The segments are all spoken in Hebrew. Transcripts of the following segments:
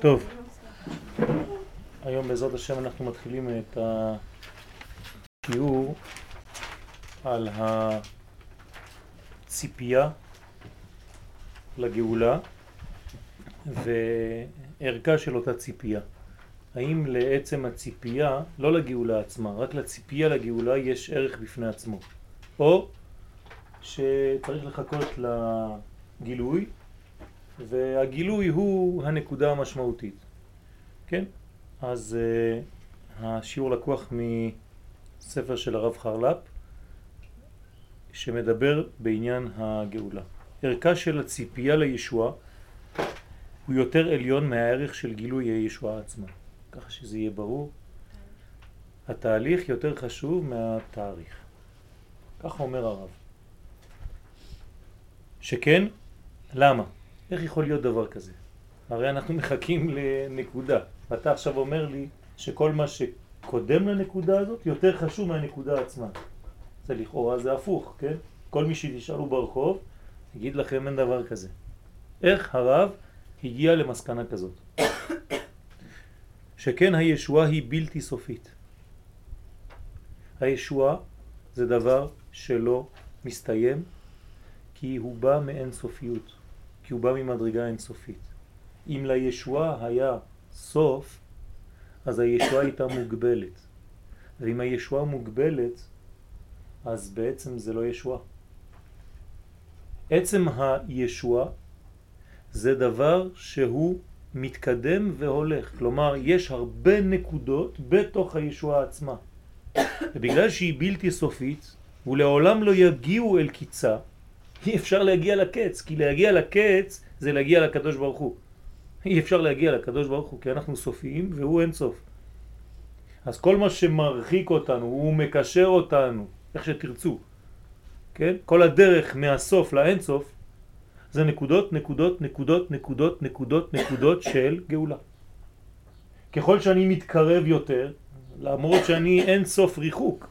טוב, היום בעזרת השם אנחנו מתחילים את השיעור על הציפייה לגאולה וערכה של אותה ציפייה. האם לעצם הציפייה, לא לגאולה עצמה, רק לציפייה לגאולה יש ערך בפני עצמו, או שצריך לחכות לגילוי והגילוי הוא הנקודה המשמעותית. כן? אז uh, השיעור לקוח מספר של הרב חרל"פ שמדבר בעניין הגאולה. ערכה של הציפייה לישוע הוא יותר עליון מהערך של גילוי הישועה עצמה. ככה שזה יהיה ברור. התהליך יותר חשוב מהתאריך. ככה אומר הרב. שכן, למה? איך יכול להיות דבר כזה? הרי אנחנו מחכים לנקודה. ואתה עכשיו אומר לי שכל מה שקודם לנקודה הזאת יותר חשוב מהנקודה עצמה. זה לכאורה זה הפוך, כן? כל מי שתשאלו ברחוב יגיד לכם אין דבר כזה. איך הרב הגיע למסקנה כזאת? שכן הישועה היא בלתי סופית. הישועה זה דבר שלא מסתיים כי הוא בא מאין סופיות. כי הוא בא ממדרגה אינסופית. אם לישועה היה סוף, אז הישועה הייתה מוגבלת. ואם הישועה מוגבלת, אז בעצם זה לא ישועה. עצם הישועה זה דבר שהוא מתקדם והולך. כלומר, יש הרבה נקודות בתוך הישועה עצמה. ובגלל שהיא בלתי סופית, ולעולם לא יגיעו אל קיצה, אי אפשר להגיע לקץ, כי להגיע לקץ זה להגיע לקדוש ברוך הוא. אי אפשר להגיע לקדוש ברוך הוא, כי אנחנו סופיים והוא אין סוף. אז כל מה שמרחיק אותנו, הוא מקשר אותנו, איך שתרצו, כן? כל הדרך מהסוף לאין סוף, זה נקודות, נקודות, נקודות, נקודות, נקודות, נקודות של גאולה. ככל שאני מתקרב יותר, למרות שאני אין סוף ריחוק,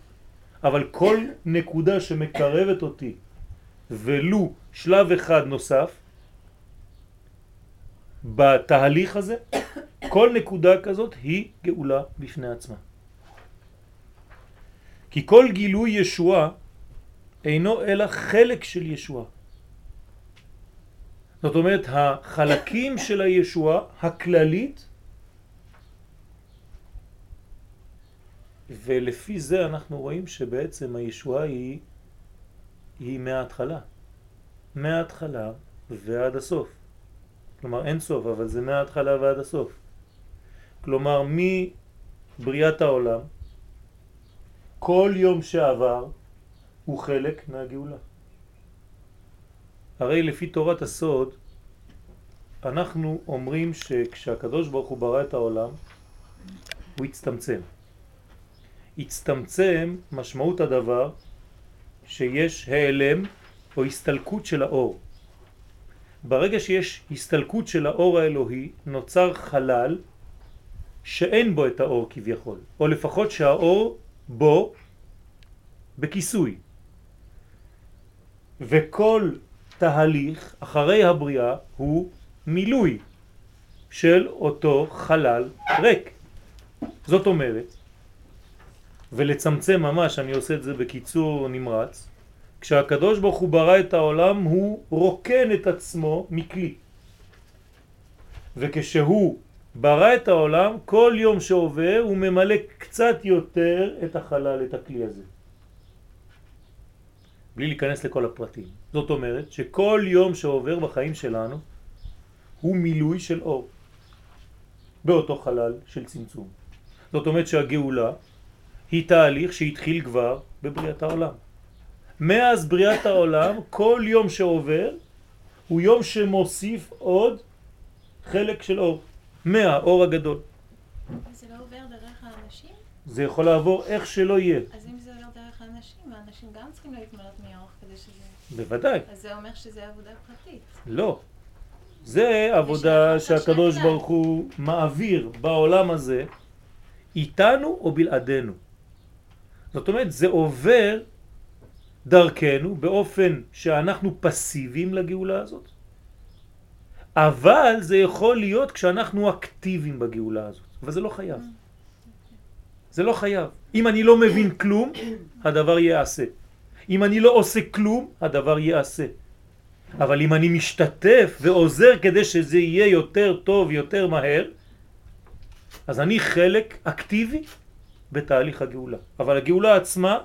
אבל כל נקודה שמקרבת אותי ולו שלב אחד נוסף בתהליך הזה, כל נקודה כזאת היא גאולה בפני עצמה. כי כל גילוי ישועה אינו אלא חלק של ישועה. זאת אומרת, החלקים של הישועה הכללית, ולפי זה אנחנו רואים שבעצם הישועה היא היא מההתחלה. מההתחלה ועד הסוף. כלומר אין סוף, אבל זה מההתחלה ועד הסוף. כלומר מבריאת העולם, כל יום שעבר הוא חלק מהגאולה. הרי לפי תורת הסוד, אנחנו אומרים שכשהקדוש ברוך הוא ברא את העולם, הוא הצטמצם. הצטמצם, משמעות הדבר, שיש העלם או הסתלקות של האור. ברגע שיש הסתלקות של האור האלוהי נוצר חלל שאין בו את האור כביכול, או לפחות שהאור בו בכיסוי. וכל תהליך אחרי הבריאה הוא מילוי של אותו חלל ריק. זאת אומרת ולצמצם ממש, אני עושה את זה בקיצור נמרץ, כשהקדוש ברוך הוא ברא את העולם הוא רוקן את עצמו מכלי. וכשהוא ברא את העולם, כל יום שעובר הוא ממלא קצת יותר את החלל, את הכלי הזה. בלי להיכנס לכל הפרטים. זאת אומרת שכל יום שעובר בחיים שלנו הוא מילוי של אור באותו חלל של צמצום. זאת אומרת שהגאולה היא תהליך שהתחיל כבר בבריאת העולם. מאז בריאת העולם, כל יום שעובר הוא יום שמוסיף עוד חלק של אור, מהאור הגדול. זה לא עובר דרך האנשים? זה יכול לעבור איך שלא יהיה. אז אם זה עובר דרך האנשים, האנשים גם צריכים להתמלות מאור כדי שזה... בוודאי. אז זה אומר שזה עבודה פרטית. לא. זה עבודה שהקדוש ברוך הוא מעביר בעולם הזה איתנו או בלעדינו. זאת אומרת, זה עובר דרכנו באופן שאנחנו פסיביים לגאולה הזאת, אבל זה יכול להיות כשאנחנו אקטיביים בגאולה הזאת, אבל זה לא חייב. זה לא חייב. אם אני לא מבין כלום, הדבר יעשה. אם אני לא עושה כלום, הדבר יעשה. אבל אם אני משתתף ועוזר כדי שזה יהיה יותר טוב, יותר מהר, אז אני חלק אקטיבי בתהליך הגאולה. אבל הגאולה עצמה,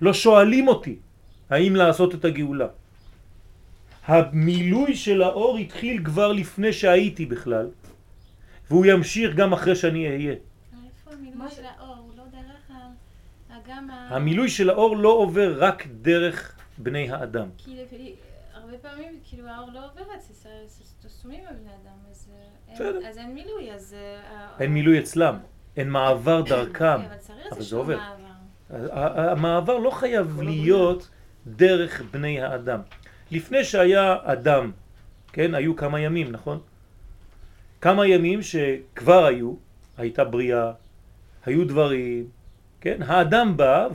לא שואלים אותי האם לעשות את הגאולה. המילוי של האור התחיל כבר לפני שהייתי בכלל, והוא ימשיך גם אחרי שאני אהיה. איפה המילוי של האור? הוא לא דרך האגם ה... המילוי של האור לא עובר רק דרך בני האדם. כי הרבה פעמים כאילו האור לא עובר אצל סתומים בבני אדם, אז אה. אין- אז אין מילוי, אז... אה, אין מילוי אצלם, אין מעבר דרכם. כן, אבל זה עובר. המעבר לא חייב להיות דרך בני האדם. לפני שהיה אדם, כן, היו כמה ימים, נכון? כמה ימים שכבר היו, הייתה בריאה, היו דברים, כן? האדם בא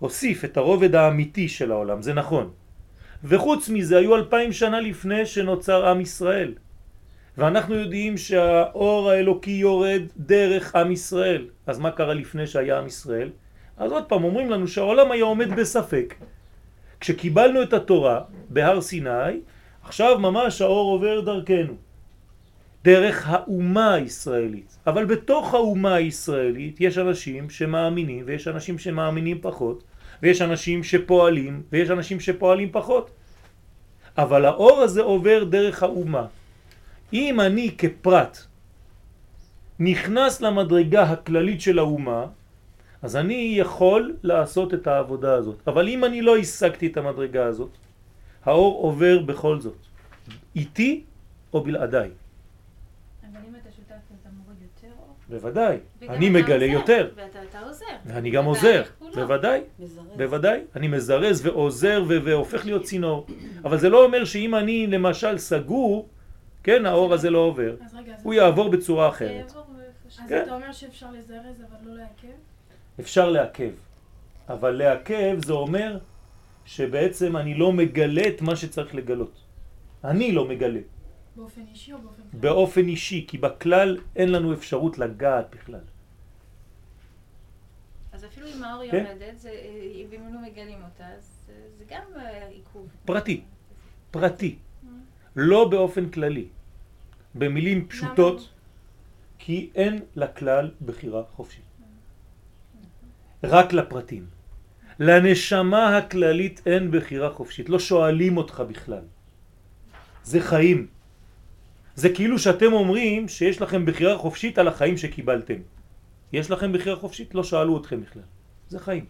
והוסיף את הרובד האמיתי של העולם, זה נכון. וחוץ מזה היו אלפיים שנה לפני שנוצר עם ישראל. ואנחנו יודעים שהאור האלוקי יורד דרך עם ישראל. אז מה קרה לפני שהיה עם ישראל? אז עוד פעם אומרים לנו שהעולם היה עומד בספק. כשקיבלנו את התורה בהר סיני, עכשיו ממש האור עובר דרכנו. דרך האומה הישראלית. אבל בתוך האומה הישראלית יש אנשים שמאמינים ויש אנשים שמאמינים פחות ויש אנשים שפועלים ויש אנשים שפועלים פחות. אבל האור הזה עובר דרך האומה. אם אני כפרט נכנס למדרגה הכללית של האומה, אז אני יכול לעשות את העבודה הזאת. אבל אם אני לא השגתי את המדרגה הזאת, האור עובר בכל זאת. איתי או בלעדיי. אבל אם אתה שותף אתה מוריד יותר אור. בוודאי. אני מגלה עוזר, יותר. ואתה אתה עוזר. ואני גם עוזר. בוודאי. מזרז. בוודאי, אני מזרז ועוזר ו- והופך להיות צינור. אבל זה לא אומר שאם אני למשל סגור, כן, האור הזה לא עובר. אז רגע, אז, הוא יעבור בצורה אחרת. אז כן. אתה אומר שאפשר לזרז אבל לא לעכב? אפשר לעכב. אבל לעכב זה אומר שבעצם אני לא מגלה את מה שצריך לגלות. אני לא מגלה. באופן אישי או באופן כללי? באופן אישי, כי בכלל אין לנו אפשרות לגעת בכלל. אז אפילו אם האור כן. יורדת, אה, ואם לא מגלים אותה, אז אה, זה גם אה, עיכוב. פרטי. פרטי. לא באופן כללי. במילים פשוטות, כי אין לכלל בחירה חופשית. רק לפרטים. לנשמה הכללית אין בחירה חופשית, לא שואלים אותך בכלל. זה חיים. זה כאילו שאתם אומרים שיש לכם בחירה חופשית על החיים שקיבלתם. יש לכם בחירה חופשית? לא שאלו אתכם בכלל. זה חיים.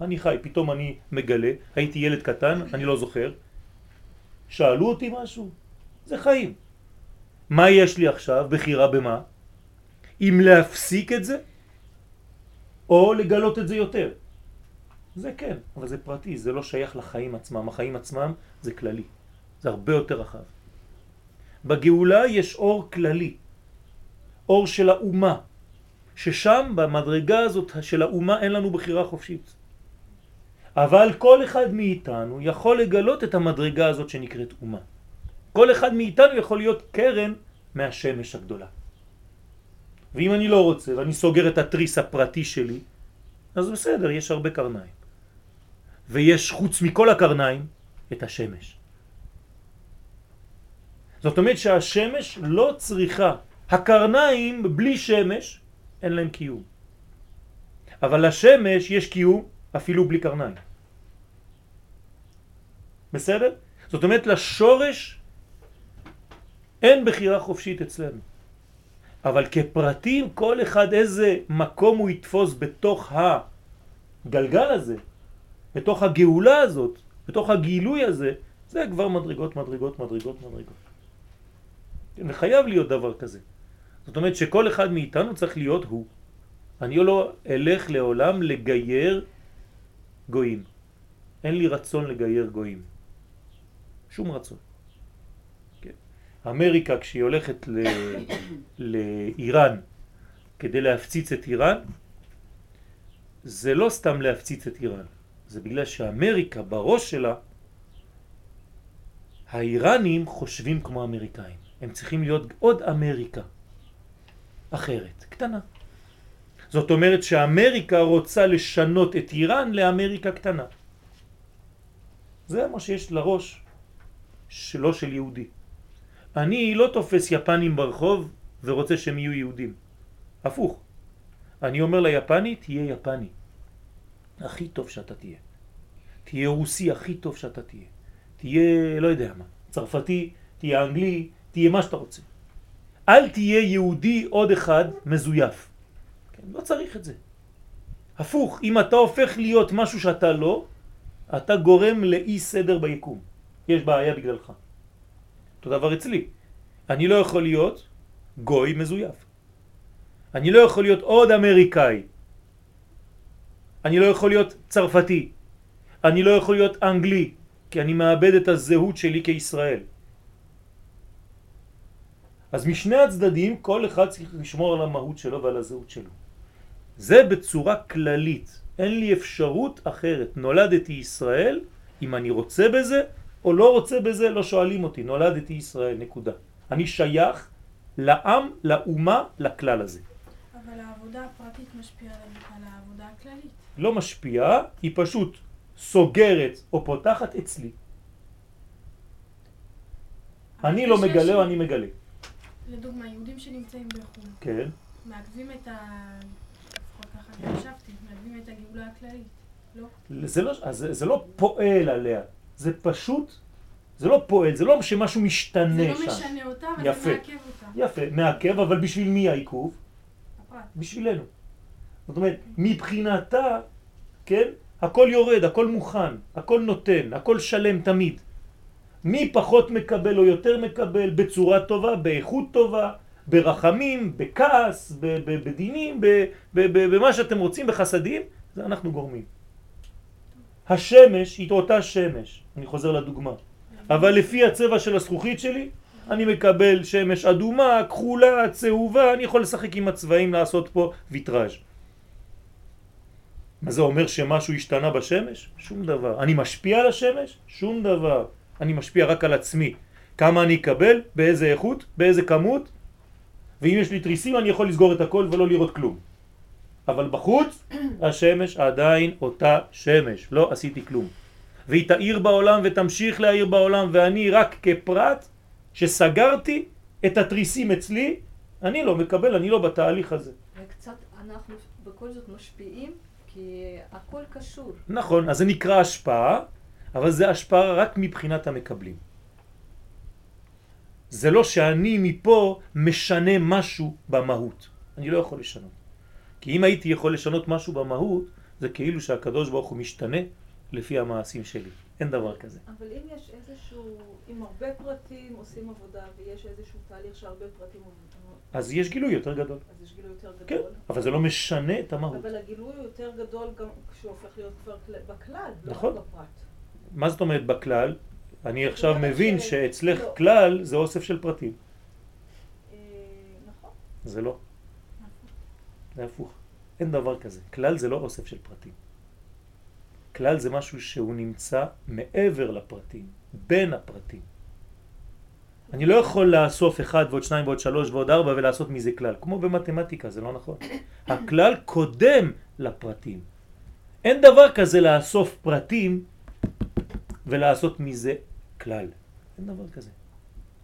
אני חי, פתאום אני מגלה, הייתי ילד קטן, אני לא זוכר. שאלו אותי משהו? זה חיים. מה יש לי עכשיו? בחירה במה? אם להפסיק את זה, או לגלות את זה יותר. זה כן, אבל זה פרטי, זה לא שייך לחיים עצמם. החיים עצמם זה כללי, זה הרבה יותר רחב. בגאולה יש אור כללי, אור של האומה, ששם במדרגה הזאת של האומה אין לנו בחירה חופשית. אבל כל אחד מאיתנו יכול לגלות את המדרגה הזאת שנקראת אומה. כל אחד מאיתנו יכול להיות קרן מהשמש הגדולה. ואם אני לא רוצה ואני סוגר את התריס הפרטי שלי, אז בסדר, יש הרבה קרניים. ויש חוץ מכל הקרניים את השמש. זאת אומרת שהשמש לא צריכה, הקרניים בלי שמש אין להם קיום. אבל לשמש יש קיום אפילו בלי קרניים. בסדר? זאת אומרת לשורש אין בחירה חופשית אצלנו. אבל כפרטים כל אחד איזה מקום הוא יתפוס בתוך הגלגל הזה, בתוך הגאולה הזאת, בתוך הגילוי הזה, זה כבר מדרגות, מדרגות, מדרגות, מדרגות. וחייב להיות דבר כזה. זאת אומרת שכל אחד מאיתנו צריך להיות הוא. אני לא אלך לעולם לגייר גויים. אין לי רצון לגייר גויים. שום רצון. אמריקה כשהיא הולכת ל... לאיראן כדי להפציץ את איראן, זה לא סתם להפציץ את איראן, זה בגלל שאמריקה בראש שלה, האיראנים חושבים כמו אמריקאים. הם צריכים להיות עוד אמריקה אחרת, קטנה. זאת אומרת שאמריקה רוצה לשנות את איראן לאמריקה קטנה. זה מה שיש לראש שלו של יהודי. אני לא תופס יפנים ברחוב ורוצה שהם יהיו יהודים. הפוך. אני אומר ליפני, תהיה יפני. הכי טוב שאתה תהיה. תהיה רוסי הכי טוב שאתה תהיה. תהיה, לא יודע מה, צרפתי, תהיה אנגלי, תהיה מה שאתה רוצה. אל תהיה יהודי עוד אחד מזויף. כן, לא צריך את זה. הפוך, אם אתה הופך להיות משהו שאתה לא, אתה גורם לאי סדר ביקום. יש בעיה בגללך. אותו דבר אצלי. אני לא יכול להיות גוי מזויף. אני לא יכול להיות עוד אמריקאי. אני לא יכול להיות צרפתי. אני לא יכול להיות אנגלי, כי אני מאבד את הזהות שלי כישראל. אז משני הצדדים כל אחד צריך לשמור על המהות שלו ועל הזהות שלו. זה בצורה כללית. אין לי אפשרות אחרת. נולדתי ישראל, אם אני רוצה בזה או לא רוצה בזה, לא שואלים אותי. נולדתי ישראל, נקודה. אני שייך לעם, לאומה, לכלל הזה. אבל העבודה הפרטית משפיעה על העבודה הכללית. לא משפיעה, היא פשוט סוגרת או פותחת אצלי. אני לא מגלה או אני מגלה. לדוגמה, יהודים שנמצאים בחו"ל. כן. מעכבים את ה... לפחות ככה אני חשבתי, מעכבים את הגאולה הכללית, לא? זה לא, זה, זה לא פועל עליה, זה פשוט, זה לא פועל, זה לא שמשהו משתנה זה שם. לא משנה אותה, אבל יפה. זה מעכב אותה. יפה, מעכב, אבל בשביל מי העיכוב? הפרט. בשבילנו. זאת אומרת, מבחינתה, כן, הכל יורד, הכל מוכן, הכל נותן, הכל שלם תמיד. מי פחות מקבל או יותר מקבל בצורה טובה, באיכות טובה, ברחמים, בכעס, בדינים, במה שאתם רוצים, בחסדים, זה אנחנו גורמים. השמש היא אותה שמש, אני חוזר לדוגמה, אבל לפי הצבע של הזכוכית שלי, אני מקבל שמש אדומה, כחולה, צהובה, אני יכול לשחק עם הצבעים, לעשות פה ויטראז'. מה זה אומר שמשהו השתנה בשמש? שום דבר. אני משפיע על השמש? שום דבר. אני משפיע רק על עצמי. כמה אני אקבל, באיזה איכות, באיזה כמות, ואם יש לי תריסים אני יכול לסגור את הכל ולא לראות כלום. אבל בחוץ השמש עדיין אותה שמש, לא עשיתי כלום. והיא תאיר בעולם ותמשיך להאיר בעולם ואני רק כפרט שסגרתי את התריסים אצלי, אני לא מקבל, אני לא בתהליך הזה. וקצת אנחנו בכל זאת משפיעים, כי הכל קשור. נכון, אז זה נקרא השפעה, אבל זה השפעה רק מבחינת המקבלים. זה לא שאני מפה משנה משהו במהות. אני לא יכול לשנות. כי אם הייתי יכול לשנות משהו במהות, זה כאילו שהקדוש ברוך הוא משתנה לפי המעשים שלי. אין דבר כזה. אבל אם יש איזשהו, אם הרבה פרטים עושים עבודה ויש איזשהו תהליך שהרבה פרטים עובדים, אז יש גילוי יותר גדול. אז יש גילוי יותר כן, גדול. אבל זה לא משנה את המהות. אבל הגילוי הוא יותר גדול גם כשהוא הופך להיות כבר כל- בכלל, לא נכון. רק בפרט. מה זאת אומרת בכלל? אני עכשיו מבין שאצלך לא. כלל זה אוסף של פרטים. אה, נכון. זה לא. זה הפוך. אין דבר כזה. כלל זה לא אוסף של פרטים. כלל זה משהו שהוא נמצא מעבר לפרטים, בין הפרטים. אני לא יכול לאסוף אחד ועוד שניים ועוד שלוש ועוד ארבע ולעשות מזה כלל. כמו במתמטיקה, זה לא נכון. הכלל קודם לפרטים. אין דבר כזה לאסוף פרטים ולעשות מזה כלל. אין דבר כזה.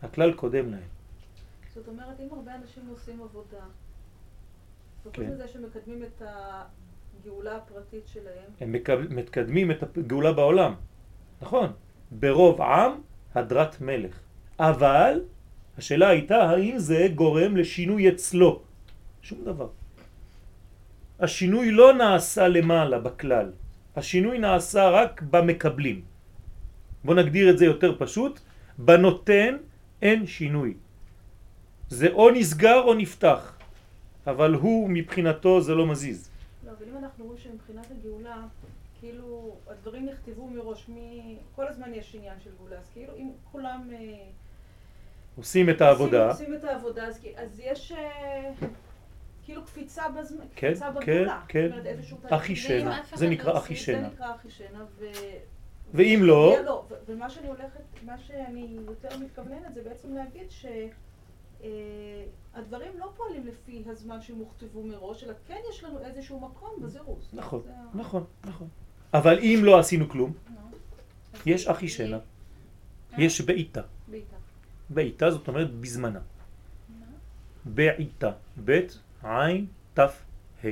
הכלל קודם להם. זאת אומרת, אם הרבה אנשים עושים עבודה, וחוץ כן. מזה שמקדמים את הגאולה הפרטית שלהם, הם מקדמים את הגאולה בעולם. נכון. ברוב עם הדרת מלך. אבל השאלה הייתה האם זה גורם לשינוי אצלו. שום דבר. השינוי לא נעשה למעלה בכלל. השינוי נעשה רק במקבלים. בוא נגדיר את זה יותר פשוט. בנותן אין שינוי. זה או נסגר או נפתח. אבל הוא מבחינתו זה לא מזיז. לא, אבל אם אנחנו רואים שמבחינת הגאולה, כאילו, הדברים נכתבו מראש, מ... כל הזמן יש עניין של גאולה, אז כאילו, אם כולם... אה, עושים את העבודה. עושים, עושים את העבודה, אז, אז יש אה, כאילו קפיצה בזמן, כן, קפיצה כן, בגאולה. כן. תהליך. אחי שינה, זה נקרא אחי זה שינה. נקרא ו... ואם לא, לא, ומה שאני הולכת, מה שאני יותר מתכווננת זה בעצם להגיד שהדברים לא פועלים לפי הזמן שהם הוכתבו מראש, אלא כן יש לנו איזשהו מקום בזירוז. נכון, נכון, נכון. אבל אם לא עשינו כלום, יש אחי שלה, אה? יש בעיטה. בעיטה. זאת אומרת בזמנה. בעיטה, בית, עין, תף, ה'.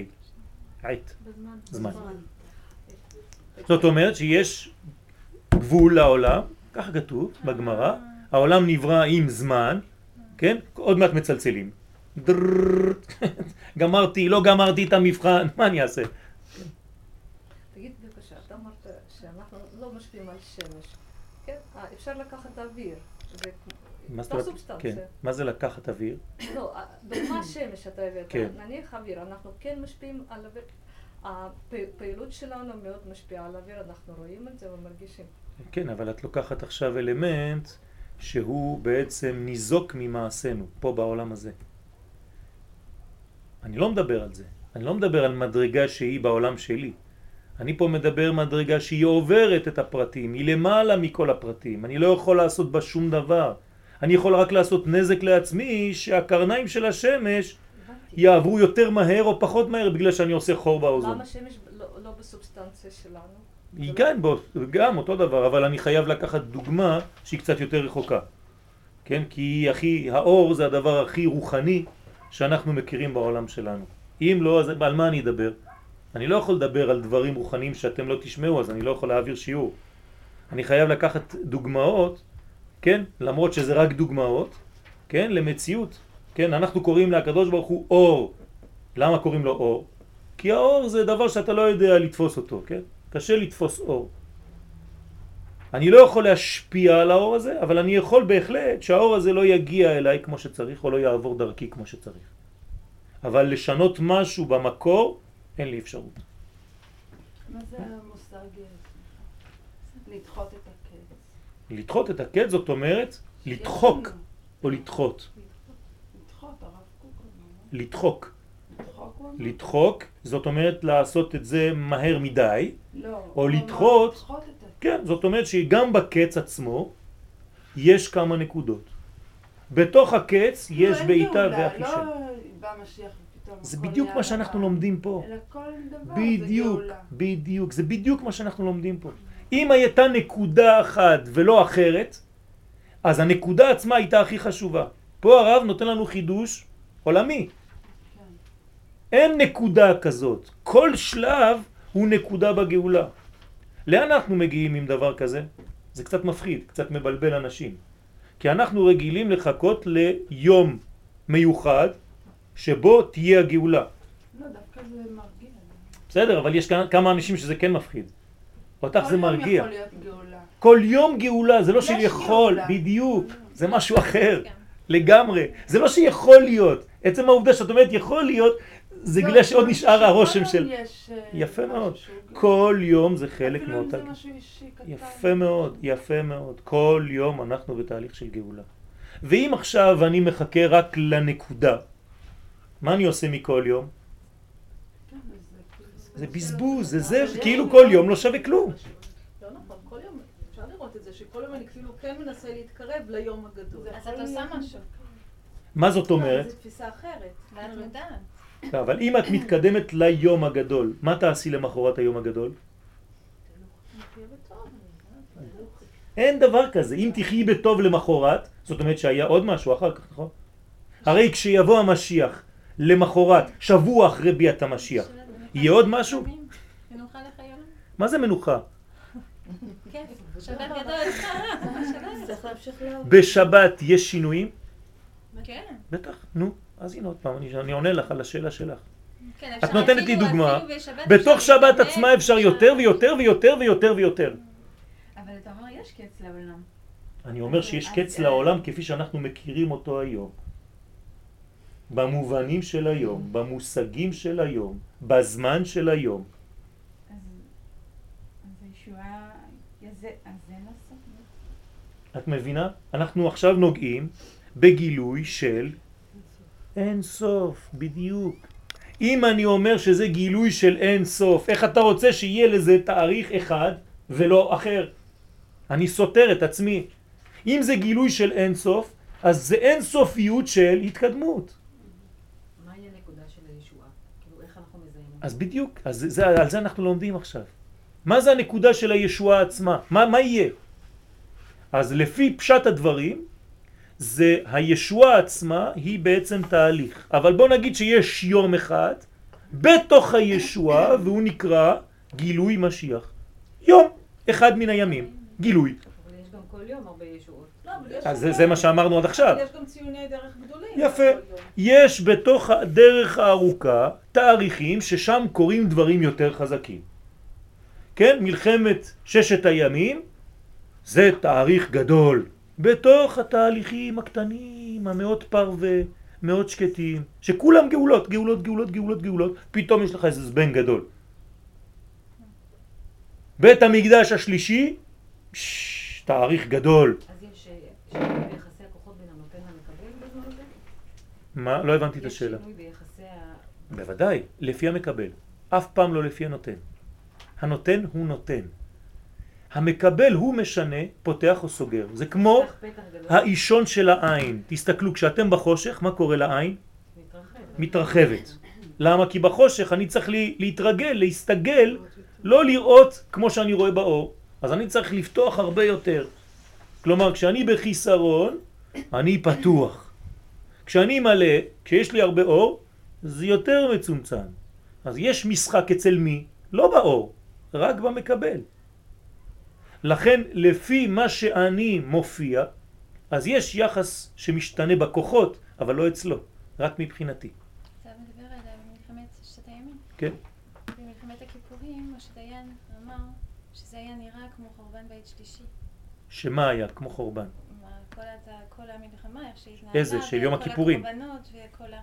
בזמן. זמן. זאת אומרת שיש גבול לעולם, ככה כתוב בגמרא, העולם נברא עם זמן, כן? עוד מעט מצלצלים. גמרתי, לא גמרתי את המבחן, מה אני אעשה? תגיד בבקשה, אתה אמרת שאנחנו לא משפיעים על שמש. כן? אפשר לקחת אוויר. מה זה לקחת אוויר? לא, דוגמה שמש אתה הבאת. נניח אוויר, אנחנו כן משפיעים על אוויר. הפעילות שלנו מאוד משפיעה על אוויר, אנחנו רואים את זה ומרגישים. כן, אבל את לוקחת עכשיו אלמנט שהוא בעצם ניזוק ממעשינו, פה בעולם הזה. אני לא מדבר על זה. אני לא מדבר על מדרגה שהיא בעולם שלי. אני פה מדבר מדרגה שהיא עוברת את הפרטים, היא למעלה מכל הפרטים. אני לא יכול לעשות בה שום דבר. אני יכול רק לעשות נזק לעצמי שהקרניים של השמש. יעברו יותר מהר או פחות מהר בגלל שאני עושה חור באוזון. למה שמש לא לא בסובסטנציה שלנו? היא כן, בו, גם אותו דבר, אבל אני חייב לקחת דוגמה שהיא קצת יותר רחוקה. כן? כי הכי, האור זה הדבר הכי רוחני שאנחנו מכירים בעולם שלנו. אם לא, אז על מה אני אדבר? אני לא יכול לדבר על דברים רוחניים שאתם לא תשמעו, אז אני לא יכול להעביר שיעור. אני חייב לקחת דוגמאות, כן? למרות שזה רק דוגמאות, כן? למציאות. כן? אנחנו קוראים לקדוש ברוך הוא אור. למה קוראים לו אור? כי האור זה דבר שאתה לא יודע לתפוס אותו, כן? קשה לתפוס אור. אני לא יכול להשפיע על האור הזה, אבל אני יכול בהחלט שהאור הזה לא יגיע אליי כמו שצריך, או לא יעבור דרכי כמו שצריך. אבל לשנות משהו במקור, אין לי אפשרות. מה זה המושג אה, לדחות את הקץ? לדחות את הקץ זאת אומרת לדחוק או לדחות. לדחוק. לדחוק זאת אומרת לעשות את זה מהר מדי, לא. או לדחות. לדחות. כן, זאת אומרת שגם בקץ עצמו יש כמה נקודות. בתוך הקץ לא, יש בעיטה והחישה. לא בא משיח זה בדיוק מה שאנחנו. לומדים פה. בדיוק. בדיוק, זה בדיוק מה שאנחנו לומדים פה. אם הייתה נקודה אחת ולא אחרת, אז הנקודה עצמה הייתה הכי חשובה. פה הרב נותן לנו חידוש עולמי. כן. אין נקודה כזאת. כל שלב הוא נקודה בגאולה. לאן אנחנו מגיעים עם דבר כזה? זה קצת מפחיד, קצת מבלבל אנשים. כי אנחנו רגילים לחכות ליום מיוחד שבו תהיה הגאולה. לא, דווקא זה מרגיע. בסדר, אבל יש כמה אנשים שזה כן מפחיד. אותך זה כל יום מרגיע. יכול להיות גאולה. כל יום גאולה, זה לא יש של יכול, גאולה. בדיוק, זה משהו אחר, כן. לגמרי. זה לא שיכול להיות. עצם העובדה שאת אומרת יכול להיות, זה לא, בגלל שעוד נשאר הרושם של... אה, יפה מאוד. גאולה. כל יום זה חלק אפילו אם מאותה... זה משהו אישי קטן. יפה מאוד, יפה מאוד. כל יום אנחנו בתהליך של גאולה. ואם עכשיו אני מחכה רק לנקודה, מה אני עושה מכל יום? כן, זה כאילו- זה בזבוז, זה זה, כאילו יש- כל יום לא שווה כלום. לא נכון, כל יום, אפשר לראות את זה, שכל יום אני כאילו כן מנסה להתקרב ליום הגדול. אז יכול את עושה משהו. מה זאת לא, אומרת? זו תפיסה אחרת. ואת מודעת. לא, אבל אם את מתקדמת ליום הגדול, מה תעשי למחרת היום הגדול? אין דבר כזה. אם תחיי בטוב למחרת, זאת אומרת שהיה עוד משהו אחר כך, נכון? הרי כשיבוא המשיח למחרת, שבוע אחרי ביאת המשיח, יהיה עוד משהו? מה זה מנוחה? בשבת יש שינויים? כן. בטח, נו. אז הנה עוד פעם, אני, אני עונה לך על השאלה שלך. כן, את נותנת לי דוגמה, בתוך שבת עצמה אפשר יותר ויותר ויותר ויותר ויותר. אבל אתה אומר, יש קץ לעולם. אני אומר שיש אז- קץ אז- לעולם כפי שאנחנו מכירים אותו היום. במובנים של היום, במושגים של היום, בזמן של היום. אז אז הישועה, זה- אז זה נוסף. את מבינה? אנחנו עכשיו נוגעים בגילוי של אין סוף, בדיוק. אם אני אומר שזה גילוי של אין סוף, איך אתה רוצה שיהיה לזה תאריך אחד ולא אחר? אני סותר את עצמי. אם זה גילוי של אינסוף, אז זה אינסופיות של התקדמות. מהי הנקודה של הישועה? כאילו, איך אנחנו מזהים? אז בדיוק, אז זה, זה, על זה אנחנו לומדים עכשיו. מה זה הנקודה של הישועה עצמה? מה, מה יהיה? אז לפי פשט הדברים, זה הישועה עצמה היא בעצם תהליך. אבל בוא נגיד שיש יום אחד בתוך הישועה והוא נקרא גילוי משיח. יום, אחד מן הימים, גילוי. אבל יש גם כל יום הרבה ישועות. לא, אבל יש אז זה, זה מה שאמרנו עד עכשיו. יש גם ציוני דרך גדולים. יפה. יש בתוך הדרך הארוכה תאריכים ששם קורים דברים יותר חזקים. כן, מלחמת ששת הימים זה תאריך גדול. בתוך התהליכים הקטנים, המאוד פרווה, מאוד שקטים, שכולם גאולות, גאולות, גאולות, גאולות, גאולות, פתאום יש לך איזה זבנג גדול. בית המקדש השלישי, פש, תאריך גדול. אז יש אה, שינוי ביחסי הכוחות בין הנותן למקבל בזמן הזה? מה? לא הבנתי את יש השאלה. שינוי ביחסי ה... בוודאי, לפי המקבל. אף פעם לא לפי הנותן. הנותן הוא נותן. המקבל הוא משנה, פותח או סוגר. זה כמו האישון של העין. תסתכלו, כשאתם בחושך, מה קורה לעין? מתרחב. מתרחבת. למה? כי בחושך אני צריך לי, להתרגל, להסתגל, לא לראות כמו שאני רואה באור. אז אני צריך לפתוח הרבה יותר. כלומר, כשאני בחיסרון, אני פתוח. כשאני מלא, כשיש לי הרבה אור, זה יותר מצומצם. אז יש משחק אצל מי? לא באור, רק במקבל. לכן, לפי מה שאני מופיע, אז יש יחס שמשתנה בכוחות, אבל לא אצלו, רק מבחינתי. אתה מדבר על מלחמת ששת הימים. כן? במלחמת הכיפורים, משה דיין אמר שזה היה נראה כמו חורבן בית שלישי. שמה היה? כמו חורבן. כל, הת... כל המלחמה, איך שהתנהלה, איזה? של יום הכיפורים. וכל הקורבנות וכל ה...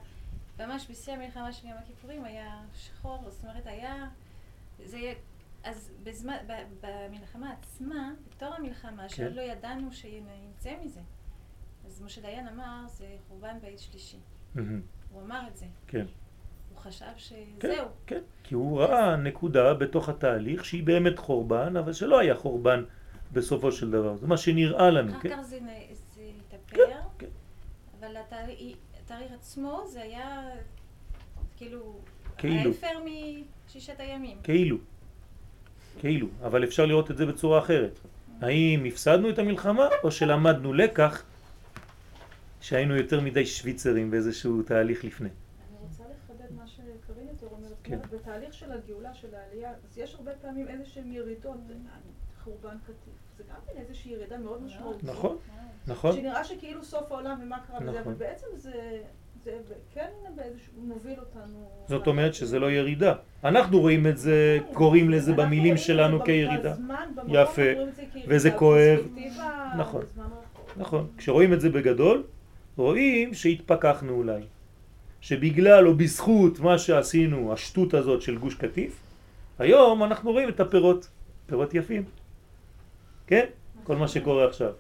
ממש בשיא המלחמה של יום הכיפורים היה שחור, זאת אומרת היה... זה. אז בזמן, במלחמה עצמה, בתור המלחמה, כן. שעוד לא ידענו שנצא מזה, אז משה דיין אמר, זה חורבן בית שלישי. מהמם. הוא אמר את זה. כן. הוא חשב כן, שזהו. כן, כי הוא ראה נקודה בתוך התהליך שהיא באמת חורבן, אבל שלא היה חורבן בסופו של דבר. זה מה שנראה לנו, אחר כן? כך זה, זה התאפר, כן, כן. אבל התאריך התאריך עצמו זה היה כאילו כאילו. ההפר מששת הימים. כאילו. כאילו. אבל אפשר לראות את זה בצורה אחרת. האם הפסדנו את המלחמה, או שלמדנו לקח שהיינו יותר מדי שוויצרים באיזשהו תהליך לפני. אני רוצה לחדד מה שקרין יותר אומרת. כן. בתהליך של הגאולה, של העלייה, אז יש הרבה פעמים איזה שהן ירידות, חורבן קטיף. זה גם כן איזושהי ירידה מאוד משמעותית. נכון, נכון. שנראה שכאילו סוף העולם ומה קרה בזה, נכון. אבל בעצם זה, זה כן באיזשהו, מוביל אותנו. זאת אומרת שזה לא ירידה. אנחנו רואים את זה, קוראים לזה במילים שלנו כירידה. יפה. וזה כואב. נכון. נכון. כשרואים את זה בגדול, רואים שהתפכחנו אולי. שבגלל או בזכות מה שעשינו, השטות הזאת של גוש קטיף, היום אנחנו רואים את הפירות. פירות יפים. כן? כל מה שקורה עכשיו.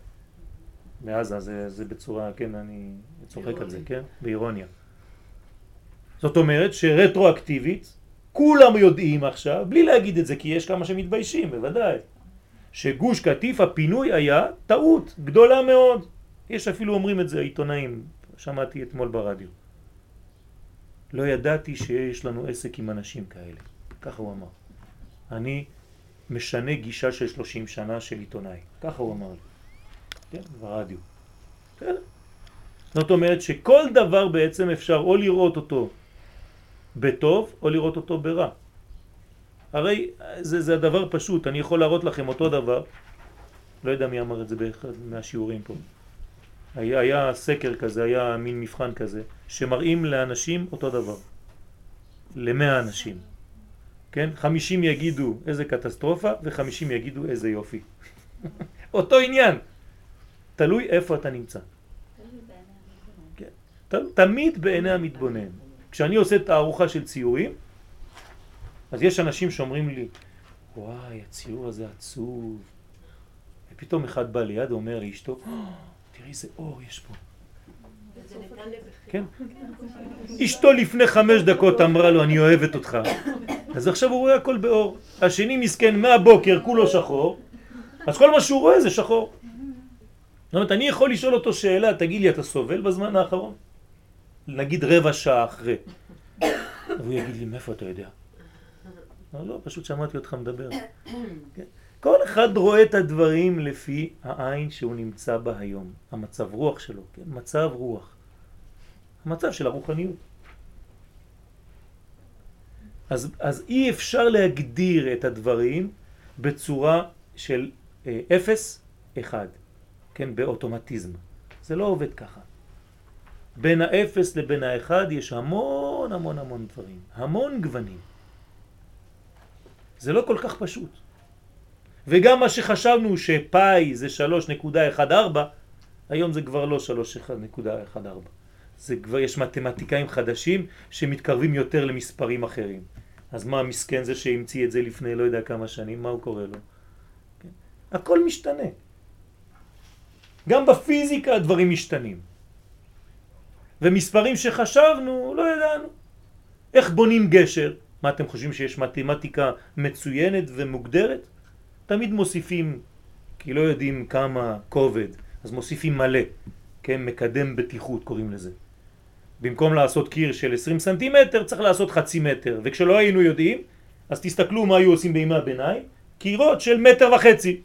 מעזה זה, זה בצורה, כן, אני צוחק על זה, כן? באירוניה. זאת אומרת שרטרואקטיבית, כולם יודעים עכשיו, בלי להגיד את זה, כי יש כמה שמתביישים, בוודאי, שגוש קטיף, הפינוי היה טעות גדולה מאוד. יש אפילו אומרים את זה העיתונאים, שמעתי אתמול ברדיו. לא ידעתי שיש לנו עסק עם אנשים כאלה. ככה הוא אמר. אני משנה גישה של 30 שנה של עיתונאי. ככה הוא אמר לי. כן, ברדיו. זאת אומרת שכל דבר בעצם אפשר או לראות אותו בטוב או לראות אותו ברע. הרי זה, זה הדבר פשוט, אני יכול להראות לכם אותו דבר, לא יודע מי אמר את זה באחד מהשיעורים פה. היה, היה סקר כזה, היה מין מבחן כזה, שמראים לאנשים אותו דבר. למאה אנשים. כן? חמישים יגידו איזה קטסטרופה וחמישים יגידו איזה יופי. אותו עניין. תלוי איפה אתה נמצא. כן. תמיד בעיני המתבונן. כשאני עושה תערוכה של ציורים, אז יש אנשים שאומרים לי, וואי, הציור הזה עצוב. ופתאום אחד בא ליד ואומר לאשתו, "אה, תראי איזה אור יש פה. כן? אשתו לפני חמש דקות אמרה לו, אני אוהבת אותך. אז עכשיו הוא רואה הכל באור. השני מסכן מהבוקר כולו שחור, אז כל מה שהוא רואה זה שחור. זאת אומרת, אני יכול לשאול אותו שאלה, תגיד לי, אתה סובל בזמן האחרון? נגיד רבע שעה אחרי. והוא יגיד לי, מאיפה אתה יודע? לא, פשוט שמעתי אותך מדבר. כן? כל אחד רואה את הדברים לפי העין שהוא נמצא בה היום, המצב רוח שלו, כן? מצב רוח. המצב של הרוחניות. אז, אז אי אפשר להגדיר את הדברים בצורה של אה, אפס, אחד, כן, באוטומטיזם. זה לא עובד ככה. בין האפס לבין האחד יש המון המון המון דברים, המון גוונים. זה לא כל כך פשוט. וגם מה שחשבנו שפאי זה 3.14, היום זה כבר לא 3.14. זה כבר יש מתמטיקאים חדשים שמתקרבים יותר למספרים אחרים. אז מה המסכן זה שהמציא את זה לפני לא יודע כמה שנים, מה הוא קורא לו? כן? הכל משתנה. גם בפיזיקה הדברים משתנים. ומספרים שחשבנו, לא ידענו. איך בונים גשר? מה אתם חושבים שיש מתמטיקה מצוינת ומוגדרת? תמיד מוסיפים, כי לא יודעים כמה כובד, אז מוסיפים מלא, כן, מקדם בטיחות קוראים לזה. במקום לעשות קיר של 20 סנטימטר צריך לעשות חצי מטר, וכשלא היינו יודעים, אז תסתכלו מה היו עושים בימי הביניים, קירות של מטר וחצי,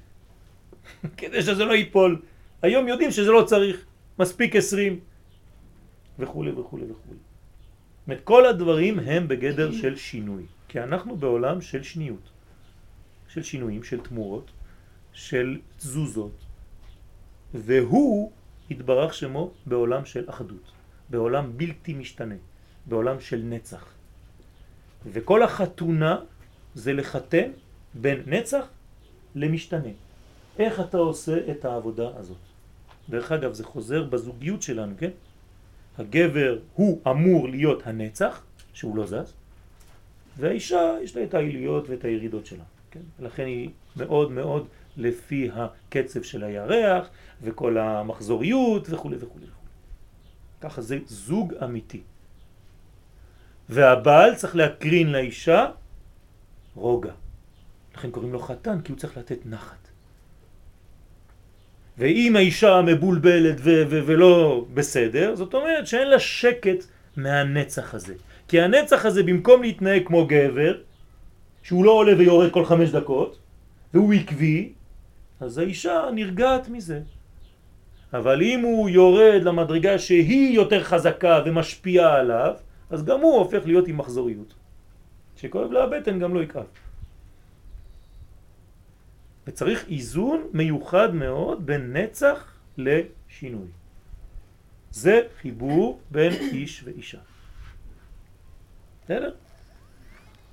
כדי שזה לא ייפול. היום יודעים שזה לא צריך, מספיק 20 וכו' וכו' וכו'. זאת כל הדברים הם בגדר של שינוי, כי אנחנו בעולם של שניות, של שינויים, של תמורות, של תזוזות, והוא התברך שמו בעולם של אחדות. בעולם בלתי משתנה, בעולם של נצח. וכל החתונה זה לחתן בין נצח למשתנה. איך אתה עושה את העבודה הזאת? דרך אגב, זה חוזר בזוגיות שלנו, כן? הגבר הוא אמור להיות הנצח, שהוא לא זז, והאישה יש לה את העיליות ואת הירידות שלה, כן? לכן היא מאוד מאוד לפי הקצב של הירח וכל המחזוריות וכו' וכו'. ככה זה זוג אמיתי. והבעל צריך להקרין לאישה רוגע. לכן קוראים לו חתן, כי הוא צריך לתת נחת. ואם האישה מבולבלת ו- ו- ולא בסדר, זאת אומרת שאין לה שקט מהנצח הזה. כי הנצח הזה במקום להתנהג כמו גבר, שהוא לא עולה ויורד כל חמש דקות, והוא עקבי, אז האישה נרגעת מזה. אבל אם הוא יורד למדרגה שהיא יותר חזקה ומשפיעה עליו, אז גם הוא הופך להיות עם מחזוריות. שכואב לה הבטן גם לא יכאב. וצריך איזון מיוחד מאוד בין נצח לשינוי. זה חיבור בין איש ואישה. בסדר?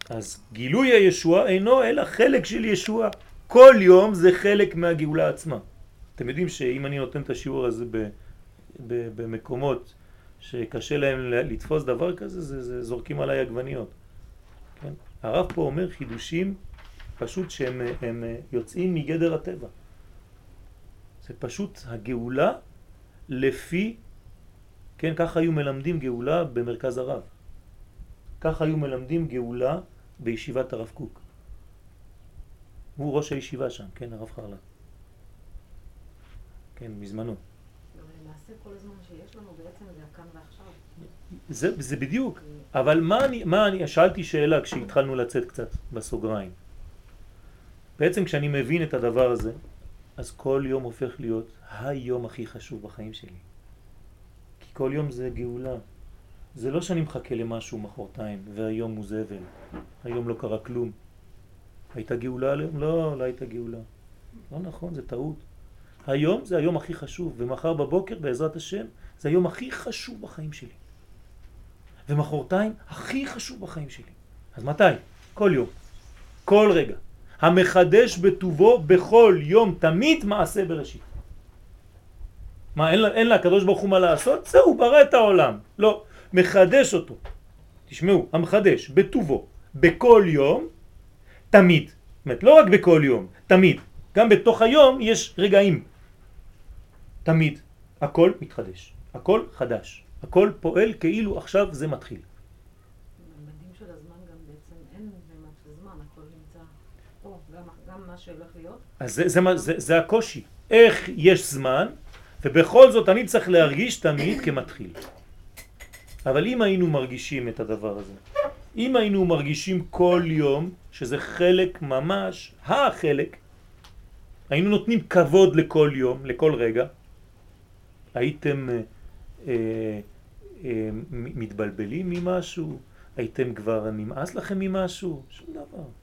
אז גילוי הישוע אינו אלא חלק של ישוע. כל יום זה חלק מהגאולה עצמה. אתם יודעים שאם אני נותן את השיעור הזה ב, ב, במקומות שקשה להם לתפוס דבר כזה, זה, זה זורקים עליי עגבניות. כן? הרב פה אומר חידושים פשוט שהם הם יוצאים מגדר הטבע. זה פשוט הגאולה לפי, כן, ככה היו מלמדים גאולה במרכז הרב. ככה היו מלמדים גאולה בישיבת הרב קוק. הוא ראש הישיבה שם, כן, הרב חרל"א. כן, מזמנו. למעשה כל הזמן שיש לנו בעצם זה הכאן ועכשיו. זה, זה בדיוק, אבל מה אני, מה אני, שאלתי שאלה כשהתחלנו לצאת קצת בסוגריים. בעצם כשאני מבין את הדבר הזה, אז כל יום הופך להיות היום הכי חשוב בחיים שלי. כי כל יום זה גאולה. זה לא שאני מחכה למשהו מחרתיים, והיום הוא זבל. היום לא קרה כלום. הייתה גאולה עליהם? לא, לא הייתה גאולה. לא נכון, זה טעות. היום זה היום הכי חשוב, ומחר בבוקר בעזרת השם זה היום הכי חשוב בחיים שלי. ומחרתיים הכי חשוב בחיים שלי. אז מתי? כל יום. כל רגע. המחדש בטובו בכל יום תמיד מעשה בראשית. מה, אין, אין לה הקדוש ברוך הוא מה לעשות? זהו, ברא את העולם. לא, מחדש אותו. תשמעו, המחדש בטובו בכל יום, תמיד. זאת אומרת, לא רק בכל יום, תמיד. גם בתוך היום יש רגעים. תמיד. הכל מתחדש. הכל חדש. הכל פועל כאילו עכשיו זה מתחיל. בממדים של הזמן גם בעצם אין ממד של זמן, הכל נמצא פה, גם, גם אז זה, זה, זה, זה הקושי. איך יש זמן, ובכל זאת אני צריך להרגיש תמיד כמתחיל. אבל אם היינו מרגישים את הדבר הזה, אם היינו מרגישים כל יום, שזה חלק ממש, החלק, היינו נותנים כבוד לכל יום, לכל רגע, הייתם אה, אה, אה, מתבלבלים ממשהו? הייתם כבר נמאס לכם ממשהו? שום דבר.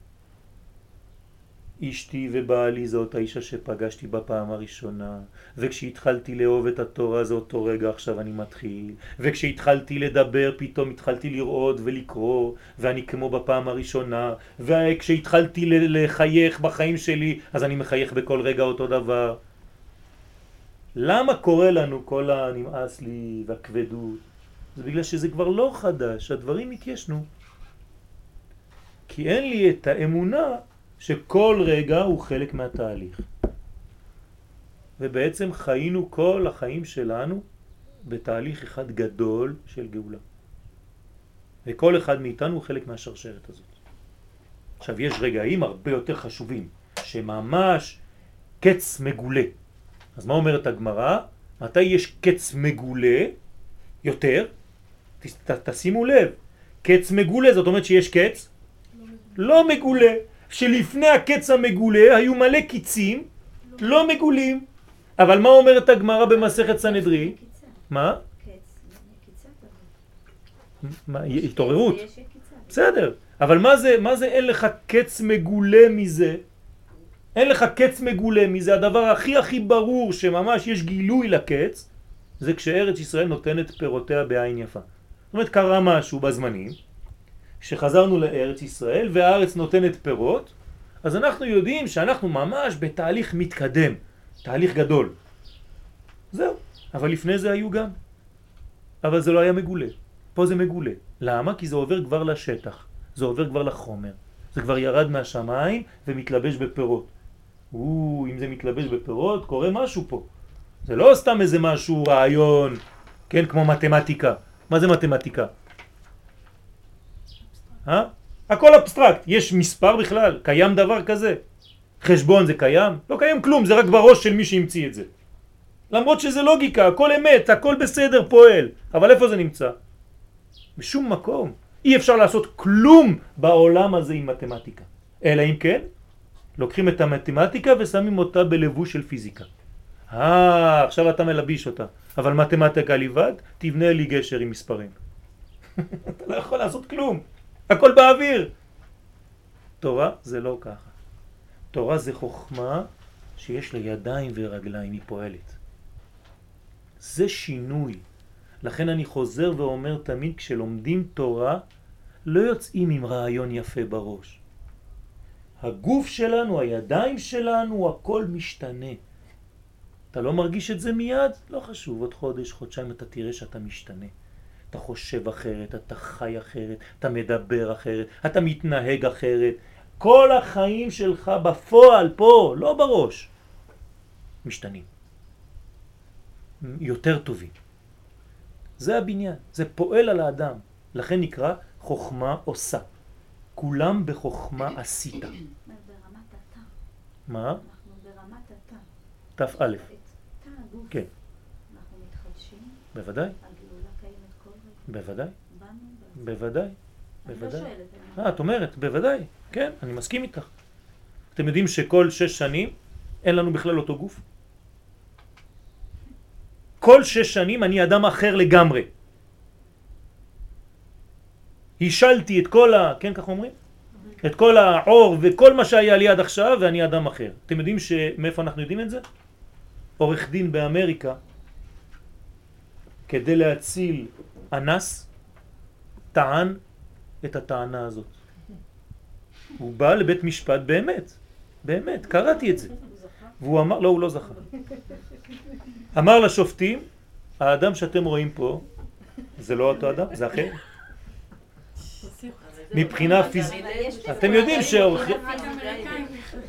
אשתי ובעלי זאת האישה שפגשתי בפעם הראשונה וכשהתחלתי לאהוב את התורה זה אותו רגע עכשיו אני מתחיל וכשהתחלתי לדבר פתאום התחלתי לראות ולקרוא ואני כמו בפעם הראשונה וכשהתחלתי לחייך בחיים שלי אז אני מחייך בכל רגע אותו דבר למה קורה לנו כל הנמאס לי והכבדות? זה בגלל שזה כבר לא חדש, הדברים התיישנו. כי אין לי את האמונה שכל רגע הוא חלק מהתהליך. ובעצם חיינו כל החיים שלנו בתהליך אחד גדול של גאולה. וכל אחד מאיתנו הוא חלק מהשרשרת הזאת. עכשיו יש רגעים הרבה יותר חשובים, שממש קץ מגולה. אז מה אומרת הגמרא? מתי יש קץ מגולה יותר? ת, ת, תשימו לב, קץ מגולה זאת אומרת שיש קץ לא מגולה, שלפני הקץ המגולה היו מלא קיצים לא מגולים. אבל מה אומרת הגמרא במסכת סנהדרין? מה? התעוררות. בסדר, אבל מה זה, מה זה אין לך קץ מגולה מזה? אין לך קץ מגולה מזה, הדבר הכי הכי ברור שממש יש גילוי לקץ, זה כשארץ ישראל נותנת פירותיה בעין יפה. זאת אומרת, קרה משהו בזמנים, כשחזרנו לארץ ישראל והארץ נותנת פירות, אז אנחנו יודעים שאנחנו ממש בתהליך מתקדם, תהליך גדול. זהו, אבל לפני זה היו גם. אבל זה לא היה מגולה. פה זה מגולה. למה? כי זה עובר כבר לשטח, זה עובר כבר לחומר. זה כבר ירד מהשמיים ומתלבש בפירות. או, אם זה מתלבש בפירות, קורה משהו פה. זה לא סתם איזה משהו, רעיון, כן, כמו מתמטיקה. מה זה מתמטיקה? אה? הכל אבסטרקט. יש מספר בכלל? קיים דבר כזה? חשבון זה קיים? לא קיים כלום, זה רק בראש של מי שהמציא את זה. למרות שזה לוגיקה, הכל אמת, הכל בסדר, פועל. אבל איפה זה נמצא? בשום מקום. אי אפשר לעשות כלום בעולם הזה עם מתמטיקה. אלא אם כן, לוקחים את המתמטיקה ושמים אותה בלבוש של פיזיקה. אה, עכשיו אתה מלביש אותה. אבל מתמטיקה לבד, תבנה לי גשר עם מספרים. אתה לא יכול לעשות כלום. הכל באוויר. תורה זה לא ככה. תורה זה חוכמה שיש לה ידיים ורגליים, היא פועלת. זה שינוי. לכן אני חוזר ואומר תמיד כשלומדים תורה לא יוצאים עם רעיון יפה בראש. הגוף שלנו, הידיים שלנו, הכל משתנה. אתה לא מרגיש את זה מיד? לא חשוב, עוד חודש, חודשיים אתה תראה שאתה משתנה. אתה חושב אחרת, אתה חי אחרת, אתה מדבר אחרת, אתה מתנהג אחרת. כל החיים שלך בפועל, פה, לא בראש, משתנים. יותר טובים. זה הבניין, זה פועל על האדם, לכן נקרא חוכמה עושה. כולם בחוכמה עשית. מה? אנחנו ברמת התא. תא תא הגוף. כן, אנחנו מתחדשים, בוודאי, הגאולה קיימת כל רגע. בוודאי. בוודאי, לא בוודאי. אה, את אומרת, בוודאי, כן, אני מסכים איתך. אתם יודעים שכל שש שנים אין לנו בכלל אותו גוף? כל שש שנים אני אדם אחר לגמרי. השלתי את כל ה... כן, כך אומרים? את כל העור וכל מה שהיה לי עד עכשיו ואני אדם אחר. אתם יודעים שמאיפה אנחנו יודעים את זה? עורך דין באמריקה, כדי להציל אנס, טען את הטענה הזאת. הוא בא לבית משפט באמת, באמת, קראתי את זה. והוא אמר, לא, הוא לא זכה. אמר לשופטים, האדם שאתם רואים פה, זה לא אותו אדם, זה אחר. מבחינה פיזית. אתם יודעים שעורכי...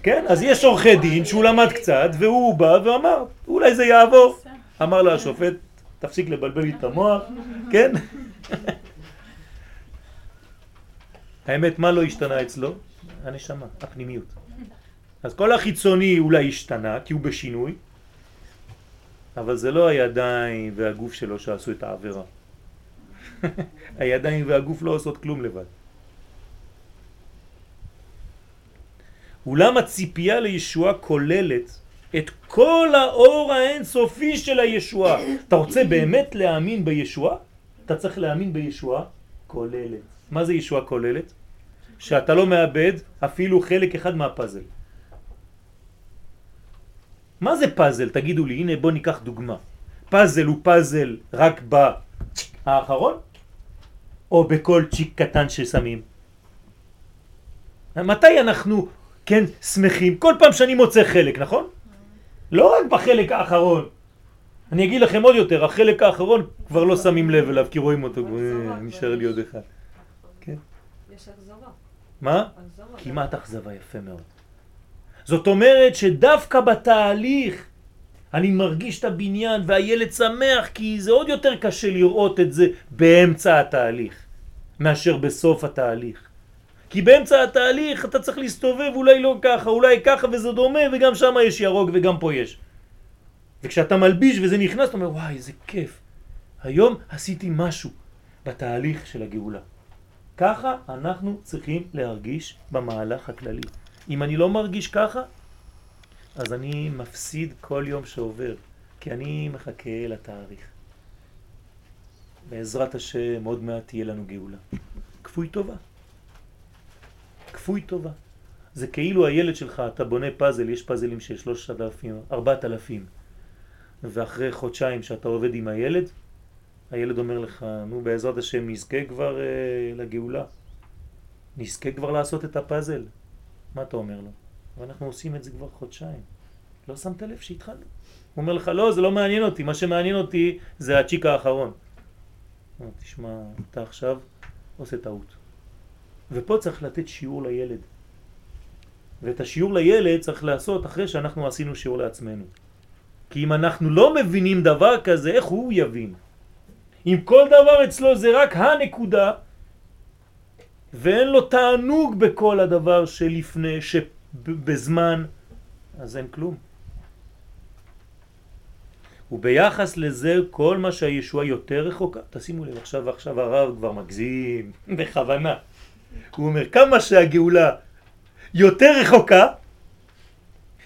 כן, אז יש עורכי דין שהוא למד קצת, והוא בא ואמר, אולי זה יעבור. אמר לו השופט, תפסיק לבלבל לי את המוח, כן? האמת, מה לא השתנה אצלו? הנשמה, הפנימיות. אז כל החיצוני אולי השתנה, כי הוא בשינוי, אבל זה לא הידיים והגוף שלו שעשו את העבירה. הידיים והגוף לא עושות כלום לבד. אולם הציפייה לישועה כוללת את כל האור האינסופי של הישועה. אתה רוצה באמת להאמין בישועה? אתה צריך להאמין בישועה כוללת. מה זה ישועה כוללת? שאתה לא מאבד אפילו חלק אחד מהפאזל. מה זה פאזל? תגידו לי, הנה בוא ניקח דוגמה. פאזל הוא פאזל רק באחרון? או בכל צ'יק קטן ששמים? מתי אנחנו, כן, שמחים? כל פעם שאני מוצא חלק, נכון? לא רק בחלק האחרון. אני אגיד לכם עוד יותר, החלק האחרון כבר לא שמים לב אליו, כי רואים אותו, אה, נשאר לי עוד אחד. כן. יש אכזבה. מה? אכזבה. כמעט אכזבה, יפה מאוד. זאת אומרת שדווקא בתהליך אני מרגיש את הבניין והילד שמח כי זה עוד יותר קשה לראות את זה באמצע התהליך מאשר בסוף התהליך. כי באמצע התהליך אתה צריך להסתובב אולי לא ככה, אולי ככה וזה דומה וגם שם יש ירוק וגם פה יש. וכשאתה מלביש וזה נכנס אתה אומר וואי איזה כיף. היום עשיתי משהו בתהליך של הגאולה. ככה אנחנו צריכים להרגיש במהלך הכללי. אם אני לא מרגיש ככה, אז אני מפסיד כל יום שעובר, כי אני מחכה לתאריך. בעזרת השם עוד מעט תהיה לנו גאולה. כפוי טובה. כפוי טובה. זה כאילו הילד שלך, אתה בונה פאזל, יש פאזלים של שלושת אלפים, ארבעת אלפים, ואחרי חודשיים שאתה עובד עם הילד, הילד אומר לך, נו בעזרת השם נזכה כבר אה, לגאולה, נזכה כבר לעשות את הפאזל. מה אתה אומר לו? ואנחנו עושים את זה כבר חודשיים. לא שמת לב שהתחלנו. הוא אומר לך, לא, זה לא מעניין אותי, מה שמעניין אותי זה הצ'יק האחרון. תשמע, אתה עכשיו עושה טעות. ופה צריך לתת שיעור לילד. ואת השיעור לילד צריך לעשות אחרי שאנחנו עשינו שיעור לעצמנו. כי אם אנחנו לא מבינים דבר כזה, איך הוא יבין? אם כל דבר אצלו זה רק הנקודה, ואין לו תענוג בכל הדבר שלפני, שבזמן, אז אין כלום. וביחס לזה כל מה שהישוע יותר רחוקה, תשימו לב, עכשיו עכשיו הרב כבר מגזים, בכוונה. הוא אומר, כמה שהגאולה יותר רחוקה,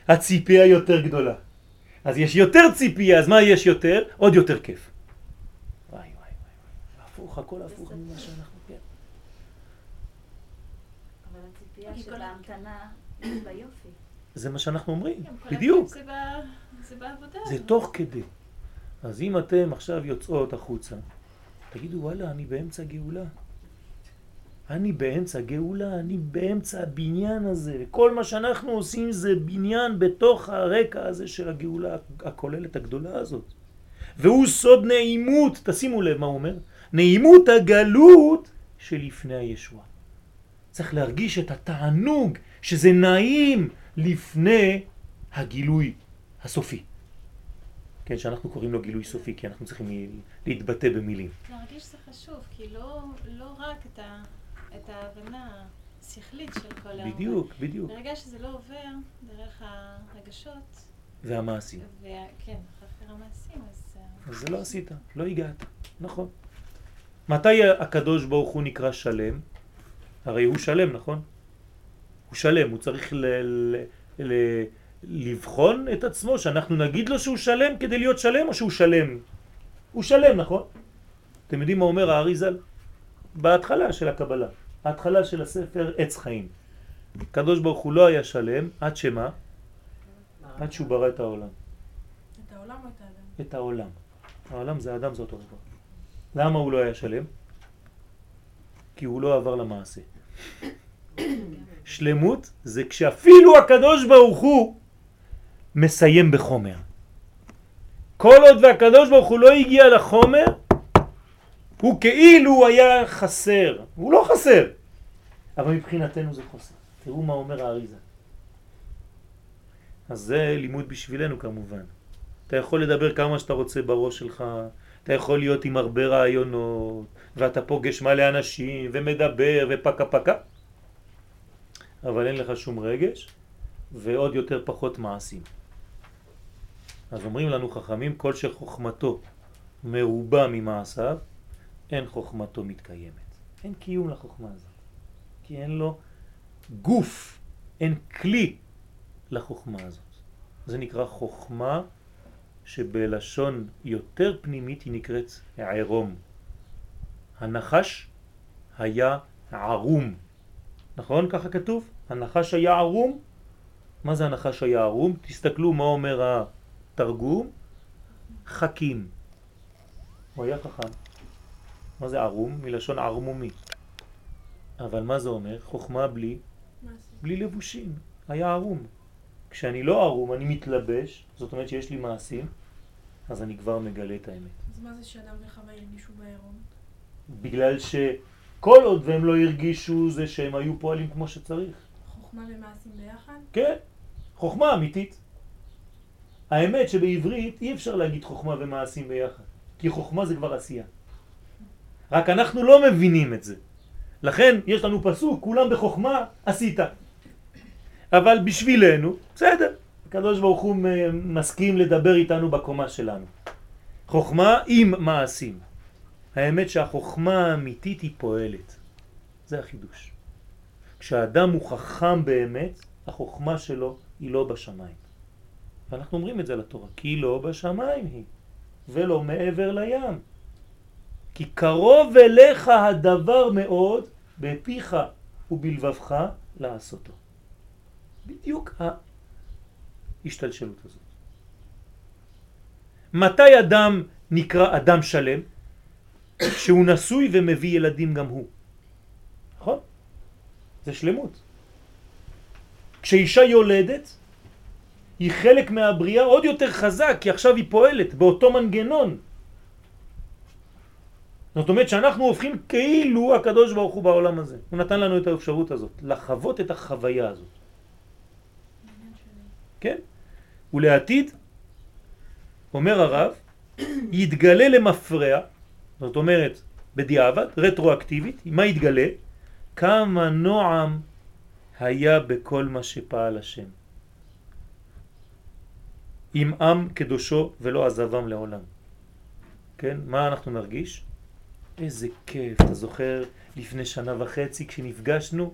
הציפייה יותר גדולה. אז יש יותר ציפייה, אז מה יש יותר? עוד יותר כיף. וואי וואי וואי, הפוך, הכל הפוך ממה שאנחנו, כן. אבל הציפייה של ההמתנה היא ביופי. זה מה שאנחנו אומרים, כן, בדיוק. זה תוך כדי. אז אם אתם עכשיו יוצאות החוצה, תגידו וואלה, אני באמצע גאולה. אני באמצע גאולה, אני באמצע הבניין הזה. כל מה שאנחנו עושים זה בניין בתוך הרקע הזה של הגאולה הכוללת הגדולה הזאת. והוא סוד נעימות, תשימו לב מה הוא אומר, נעימות הגלות שלפני הישוע. צריך להרגיש את התענוג שזה נעים לפני הגילוי הסופי. כן, שאנחנו קוראים לו גילוי סופי, כי אנחנו צריכים להתבטא במילים. להרגיש שזה חשוב, כי לא, לא רק את, ה, את ההבנה השכלית של כל העולם. בדיוק, בדיוק. ברגע שזה לא עובר דרך הרגשות, והמעשים. וכן, אחר המעשים, אז... אה, אז זה לא עשית, לא הגעת, נכון. מתי הקדוש ברוך הוא נקרא שלם? הרי הוא שלם, נכון? הוא שלם, הוא צריך ל... ל... ל... לבחון את עצמו, שאנחנו נגיד לו שהוא שלם כדי להיות שלם או שהוא שלם? הוא שלם, נכון? אתם יודעים מה אומר האריזל? בהתחלה של הקבלה, ההתחלה של הספר עץ חיים. הקדוש ברוך הוא לא היה שלם עד שמה? עד שהוא ברא את העולם. את העולם או את האדם? את העולם. העולם זה האדם, זה אותו דבר. למה הוא לא היה שלם? כי הוא לא עבר למעשה. שלמות זה כשאפילו הקדוש ברוך הוא מסיים בחומר. כל עוד והקדוש ברוך הוא לא הגיע לחומר, הוא כאילו היה חסר. הוא לא חסר, אבל מבחינתנו זה חוסר. תראו מה אומר האריזה. אז זה לימוד בשבילנו כמובן. אתה יכול לדבר כמה שאתה רוצה בראש שלך, אתה יכול להיות עם הרבה רעיונות, ואתה פוגש מלא אנשים, ומדבר, ופקה פקה, אבל אין לך שום רגש, ועוד יותר פחות מעשים. אז אומרים לנו חכמים, כל שחוכמתו מרובה ממעשיו, אין חוכמתו מתקיימת. אין קיום לחוכמה הזאת. כי אין לו גוף, אין כלי לחוכמה הזאת. זה נקרא חוכמה שבלשון יותר פנימית היא נקראת ערום. הנחש היה ערום. נכון? ככה כתוב? הנחש היה ערום. מה זה הנחש היה ערום? תסתכלו מה אומר התרגום. חכים. הוא היה חכם. מה זה ערום? מלשון ערמומי. אבל מה זה אומר? חוכמה בלי, בלי לבושים. היה ערום. כשאני לא ערום, אני מתלבש, זאת אומרת שיש לי מעשים, אז אני כבר מגלה את האמת. אז מה זה שאדם וחווה הרגישו בעירום? בגלל שכל עוד והם לא הרגישו זה שהם היו פועלים כמו שצריך. חוכמה ומעשים ביחד? כן, חוכמה אמיתית. האמת שבעברית אי אפשר להגיד חוכמה ומעשים ביחד, כי חוכמה זה כבר עשייה. רק אנחנו לא מבינים את זה. לכן יש לנו פסוק, כולם בחוכמה עשית. אבל בשבילנו, בסדר, הקדוש ברוך הוא מסכים לדבר איתנו בקומה שלנו. חוכמה עם מעשים. האמת שהחוכמה האמיתית היא פועלת. זה החידוש. כשאדם הוא חכם באמת, החוכמה שלו היא לא בשמיים. ואנחנו אומרים את זה לתורה, כי לא בשמיים היא, ולא מעבר לים. כי קרוב אליך הדבר מאוד בפיך ובלבבך לעשותו. בדיוק ההשתלשלות הזאת. מתי אדם נקרא אדם שלם? שהוא נשוי ומביא ילדים גם הוא. נכון? זה שלמות. כשאישה יולדת, היא חלק מהבריאה עוד יותר חזק, כי עכשיו היא פועלת באותו מנגנון. זאת אומרת שאנחנו הופכים כאילו הקדוש ברוך הוא בעולם הזה. הוא נתן לנו את האפשרות הזאת, לחוות את החוויה הזאת. כן? ולעתיד, אומר הרב, יתגלה למפרע, זאת אומרת בדיעבד, רטרואקטיבית, מה יתגלה? כמה נועם היה בכל מה שפעל השם. עם עם קדושו ולא עזבם לעולם. כן? מה אנחנו נרגיש? איזה כיף, אתה זוכר לפני שנה וחצי כשנפגשנו?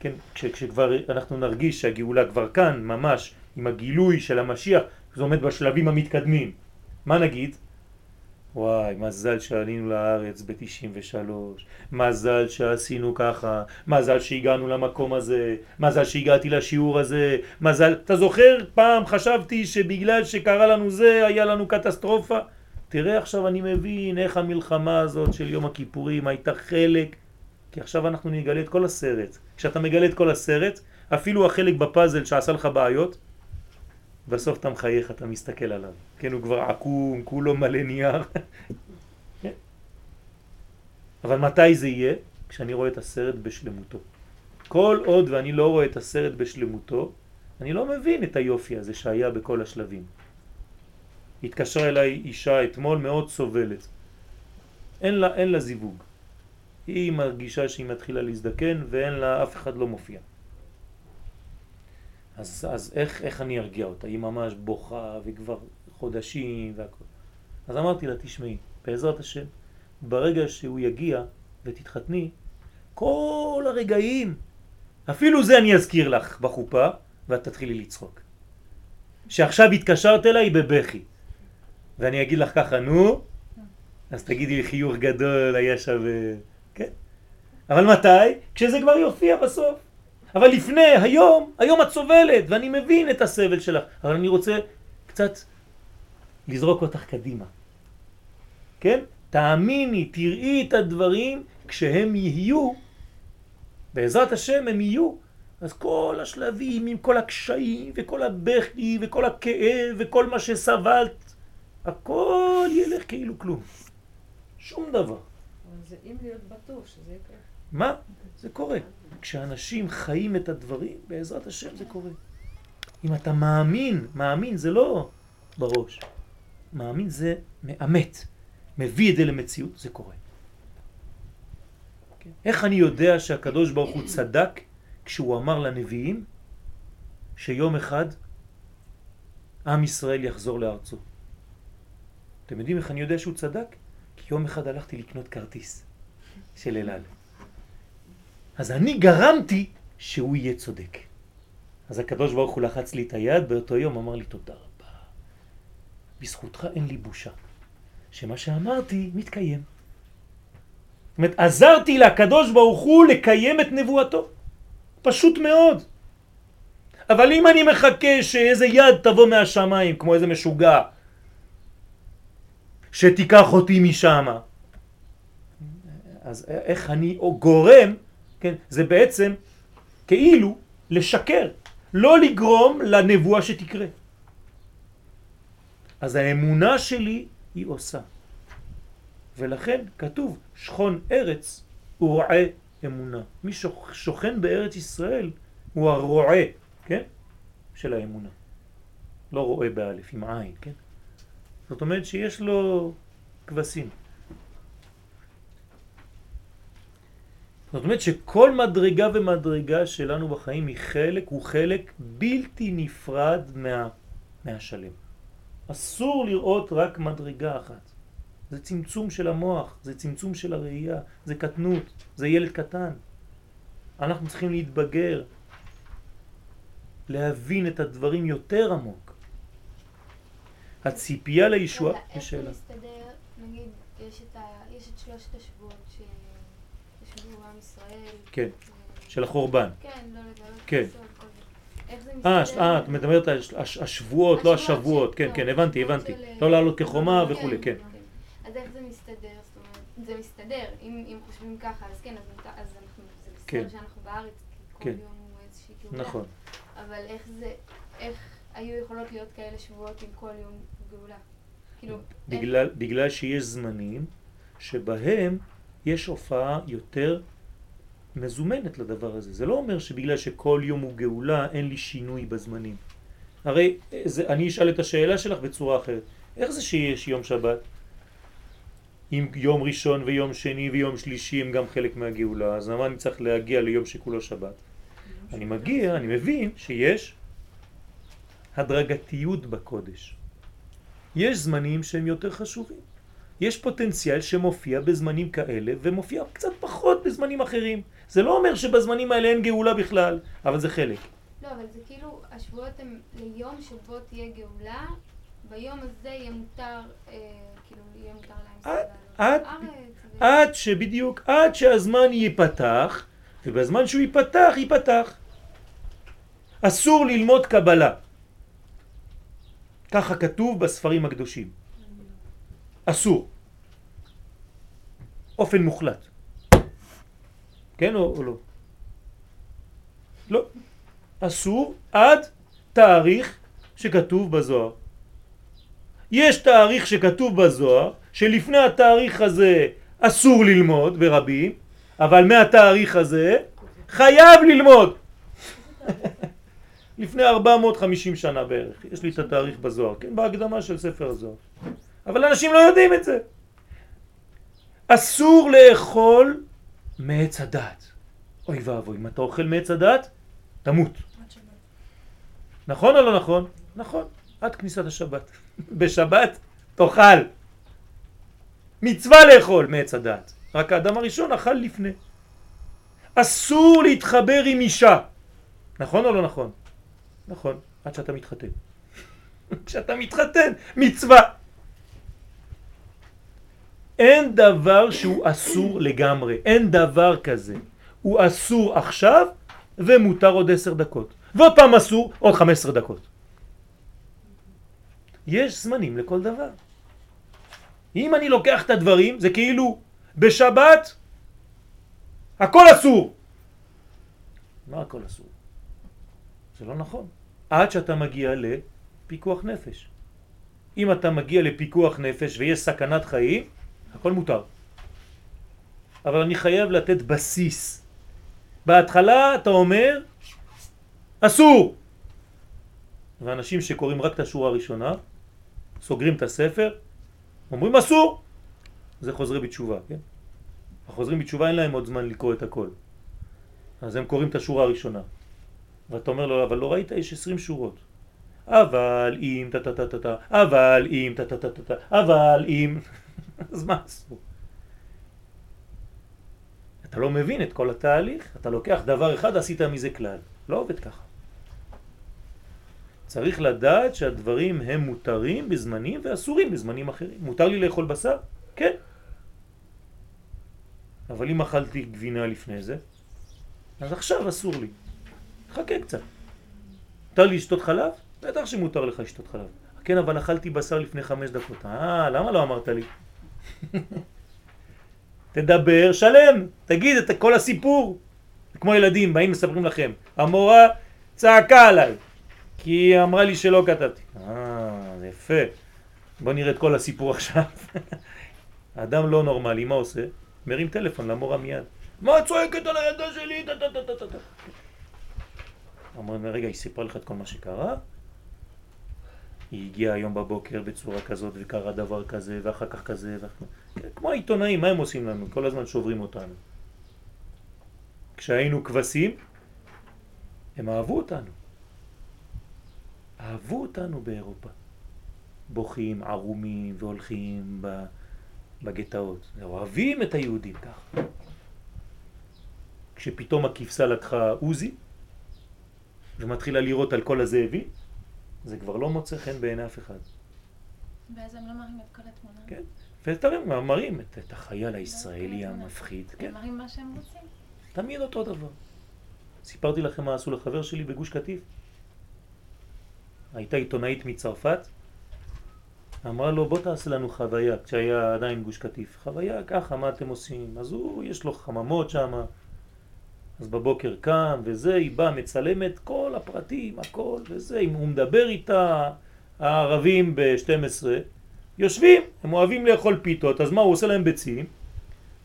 כן, כש, כשכבר אנחנו נרגיש שהגאולה כבר כאן, ממש, עם הגילוי של המשיח, זה עומד בשלבים המתקדמים. מה נגיד? וואי, מזל שעלינו לארץ ב-93, מזל שעשינו ככה, מזל שהגענו למקום הזה, מזל שהגעתי לשיעור הזה, מזל... אתה זוכר? פעם חשבתי שבגלל שקרה לנו זה, היה לנו קטסטרופה. תראה עכשיו אני מבין איך המלחמה הזאת של יום הכיפורים הייתה חלק, כי עכשיו אנחנו נגלה את כל הסרט. כשאתה מגלה את כל הסרט, אפילו החלק בפאזל שעשה לך בעיות, בסוף אתה מחייך, אתה מסתכל עליו. כן, הוא כבר עקום, כולו מלא נייר. כן. אבל מתי זה יהיה? כשאני רואה את הסרט בשלמותו. כל עוד ואני לא רואה את הסרט בשלמותו, אני לא מבין את היופי הזה שהיה בכל השלבים. התקשרה אליי אישה אתמול מאוד סובלת. אין לה, אין לה זיווג. היא מרגישה שהיא מתחילה להזדקן ואין לה, אף אחד לא מופיע. אז, אז איך, איך אני ארגיע אותה? היא ממש בוכה וכבר חודשים והכל. אז אמרתי לה, תשמעי, בעזרת השם, ברגע שהוא יגיע ותתחתני, כל הרגעים, אפילו זה אני אזכיר לך בחופה, ואת תתחילי לצחוק. שעכשיו התקשרת אליי בבכי, ואני אגיד לך ככה, נו, אז תגידי לי חיוך גדול, היה שווה, כן? אבל מתי? כשזה כבר יופיע בסוף. אבל לפני, היום, היום את סובלת, ואני מבין את הסבל שלך, אבל אני רוצה קצת לזרוק אותך קדימה. כן? תאמיני, תראי את הדברים כשהם יהיו, בעזרת השם הם יהיו, אז כל השלבים עם כל הקשיים וכל הבכי וכל הכאב וכל מה שסבלת, הכל ילך כאילו כלום. שום דבר. אבל זה אם להיות בטוח שזה יקרה. מה? זה קורה. כשאנשים חיים את הדברים, בעזרת השם זה קורה. אם אתה מאמין, מאמין זה לא בראש. מאמין זה מאמת. מביא את זה למציאות, זה קורה. כן? איך אני יודע שהקדוש ברוך הוא צדק כשהוא אמר לנביאים שיום אחד עם ישראל יחזור לארצו. אתם יודעים איך אני יודע שהוא צדק? כי יום אחד הלכתי לקנות כרטיס של אלעל. אז אני גרמתי שהוא יהיה צודק. אז הקדוש ברוך הוא לחץ לי את היד באותו יום, אמר לי תודה רבה. בזכותך אין לי בושה. שמה שאמרתי מתקיים. זאת אומרת, עזרתי לקדוש ברוך הוא לקיים את נבואתו. פשוט מאוד. אבל אם אני מחכה שאיזה יד תבוא מהשמיים, כמו איזה משוגע, שתיקח אותי משם, אז איך אני גורם, כן, זה בעצם כאילו לשקר, לא לגרום לנבואה שתקרה. אז האמונה שלי היא עושה. ולכן כתוב שכון ארץ הוא רועה אמונה. מי שוכן בארץ ישראל הוא הרועה, כן? של האמונה. לא רואה באלף, עם עין, כן? זאת אומרת שיש לו כבשים. זאת אומרת שכל מדרגה ומדרגה שלנו בחיים היא חלק, הוא חלק בלתי נפרד מה, מהשלם. אסור לראות רק מדרגה אחת. זה צמצום של המוח, זה צמצום של הראייה, זה קטנות, זה ילד קטן. אנחנו צריכים להתבגר, להבין את הדברים יותר עמוק. הציפייה לישוע... יש שאלה. איך מסתדר, נגיד, יש את, שלושת השבועות שישבו עם ישראל. כן, של החורבן. כן, לא לגלות כן. אה, מסתדר? אה, את מדברת על הש- השבועות, לא השבועות כן, לא, כן, הבנתי, הבנתי. לא לעלות כחומה כן, וכולי, כן. אז איך זה מסתדר? זה מסתדר. אם חושבים ככה, אז כן, אז זה כן. בסדר שאנחנו בארץ, כי כל כן. יום הוא איזושהי גאולה. נכון. אבל איך זה, איך היו יכולות להיות כאלה שבועות עם כל יום גאולה? כאילו, בגלל, בגלל שיש זמנים שבהם יש הופעה יותר מזומנת לדבר הזה. זה לא אומר שבגלל שכל יום הוא גאולה אין לי שינוי בזמנים. הרי זה, אני אשאל את השאלה שלך בצורה אחרת. איך זה שיש יום שבת? אם יום ראשון ויום שני ויום שלישי הם גם חלק מהגאולה, אז למה אני צריך להגיע ליום שכולו שבת? אני מגיע, אני מבין שיש הדרגתיות בקודש. יש זמנים שהם יותר חשובים. יש פוטנציאל שמופיע בזמנים כאלה ומופיע קצת פחות בזמנים אחרים. זה לא אומר שבזמנים האלה אין גאולה בכלל, אבל זה חלק. לא, אבל זה כאילו, השבועות הם ליום שבו תהיה גאולה, ביום הזה יהיה מותר, אה, כאילו, יהיה מותר להם עד- לעלות עד-. ו- עד שבדיוק, עד שהזמן ייפתח, ובזמן שהוא ייפתח, ייפתח. אסור ללמוד קבלה. ככה כתוב בספרים הקדושים. אסור. אופן מוחלט. כן או, או לא? לא. אסור עד תאריך שכתוב בזוהר. יש תאריך שכתוב בזוהר, שלפני התאריך הזה אסור ללמוד ברבים, אבל מהתאריך הזה חייב ללמוד. לפני 450 שנה בערך, יש לי את התאריך בזוהר, כן, בהקדמה של ספר הזוהר. אבל אנשים לא יודעים את זה. אסור לאכול מעץ הדת. אוי ואבוי, אם אתה אוכל מעץ הדת, תמות. נכון או לא נכון? נכון, עד כניסת השבת. בשבת תאכל. מצווה לאכול מעץ הדת. רק האדם הראשון אכל לפני. אסור להתחבר עם אישה. נכון או לא נכון? נכון, עד שאתה מתחתן. כשאתה מתחתן, מצווה. אין דבר שהוא אסור לגמרי, אין דבר כזה. הוא אסור עכשיו ומותר עוד עשר דקות. ועוד פעם אסור עוד חמש עשרה דקות. יש זמנים לכל דבר. אם אני לוקח את הדברים, זה כאילו בשבת הכל אסור. מה הכל אסור? זה לא נכון. עד שאתה מגיע לפיקוח נפש. אם אתה מגיע לפיקוח נפש ויש סכנת חיים, הכל מותר. אבל אני חייב לתת בסיס. בהתחלה אתה אומר, אסור. ואנשים שקוראים רק את השורה הראשונה, סוגרים את הספר, אומרים אסור. זה חוזרי בתשובה, כן? החוזרים בתשובה אין להם עוד זמן לקרוא את הכל. אז הם קוראים את השורה הראשונה. ואתה אומר לו, אבל לא ראית, יש 20 שורות. אבל אם טה טה טה טה טה, אבל אם טה טה טה טה טה, אבל אם... אז מה עשו? אתה לא מבין את כל התהליך, אתה לוקח דבר אחד, עשית מזה כלל. לא עובד ככה. צריך לדעת שהדברים הם מותרים בזמנים ואסורים בזמנים אחרים. מותר לי לאכול בשר? כן. אבל אם אכלתי גבינה לפני זה, אז עכשיו אסור לי. חכה קצת. מותר לי לשתות חלב? בטח שמותר לך לשתות חלב. כן, אבל אכלתי בשר לפני חמש דקות. אה, למה לא אמרת לי? תדבר שלם, תגיד את כל הסיפור. כמו ילדים, באים מספרים לכם. המורה צעקה עליי, כי היא אמרה לי שלא כתבתי. אה, יפה. בוא נראה את כל הסיפור עכשיו. אדם לא נורמלי, מה עושה? מרים טלפון למורה מיד. מה את צועקת על הילדה שלי? אמרנו, רגע, היא סיפרה לך את כל מה שקרה? היא הגיעה היום בבוקר בצורה כזאת וקרה דבר כזה ואחר כך כזה ואחר... כמו העיתונאים, מה הם עושים לנו? כל הזמן שוברים אותנו. כשהיינו כבשים, הם אהבו אותנו. אהבו אותנו באירופה. בוכים, ערומים והולכים בגטאות. אוהבים את היהודים כך. כשפתאום הכבשה לקחה עוזי ומתחילה לראות על כל הזאבים, זה כבר לא מוצא חן בעיני אף אחד. ואז הם לא מראים את כל התמונה. כן. ואתם מראים את, את החייל הישראלי המפחיד. הם כן. מראים מה שהם רוצים. תמיד אותו דבר. סיפרתי לכם מה עשו לחבר שלי בגוש קטיף. הייתה עיתונאית מצרפת, אמרה לו בוא תעשה לנו חוויה, כשהיה עדיין גוש קטיף. חוויה ככה, מה אתם עושים? אז הוא, יש לו חממות שם, אז בבוקר קם וזה, היא באה, מצלמת כל הפרטים, הכל וזה, אם הוא מדבר איתה, הערבים ב-12, יושבים, הם אוהבים לאכול פיתות, אז מה הוא עושה להם ביצים?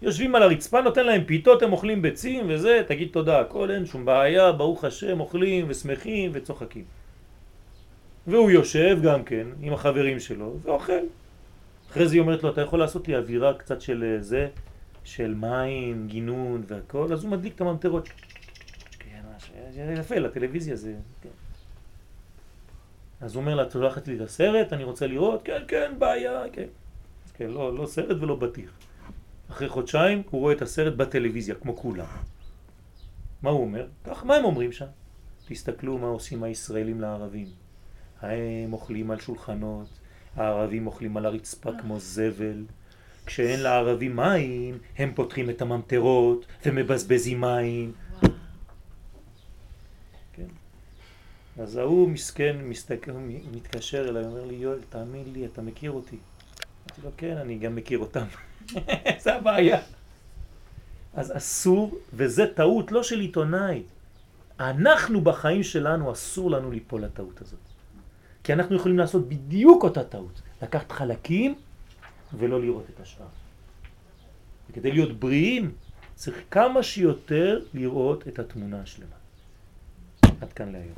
יושבים על הרצפה, נותן להם פיתות, הם אוכלים ביצים וזה, תגיד תודה, הכל אין שום בעיה, ברוך השם, אוכלים ושמחים וצוחקים. והוא יושב גם כן עם החברים שלו ואוכל. אחרי זה היא אומרת לו, אתה יכול לעשות לי אווירה קצת של אה, זה, של מים, גינון והכל, אז הוא מדליק את הממטרות. כן, זה יפה לטלוויזיה זה, כן. אז הוא אומר לה, את הולכת לי את הסרט, אני רוצה לראות, כן, כן, בעיה, כן. כן, לא, לא סרט ולא בטיח. אחרי חודשיים הוא רואה את הסרט בטלוויזיה, כמו כולם. מה הוא אומר? כך, מה הם אומרים שם? תסתכלו מה עושים הישראלים לערבים. הם אוכלים על שולחנות, הערבים אוכלים על הרצפה כמו זבל. כשאין לערבים מים, הם פותחים את הממטרות ומבזבזים מים. כן. אז ההוא מסכן, מסתכל, מתקשר אליי, אומר לי, יואל, תאמין לי, אתה מכיר אותי. אמרתי לו, כן, אני גם מכיר אותם. זה הבעיה. אז אסור, וזה טעות לא של עיתונאי. אנחנו בחיים שלנו, אסור לנו ליפול לטעות הזאת. כי אנחנו יכולים לעשות בדיוק אותה טעות. לקחת חלקים ולא לראות את השאר. וכדי להיות בריאים צריך כמה שיותר לראות את התמונה השלמה. עד כאן להיום.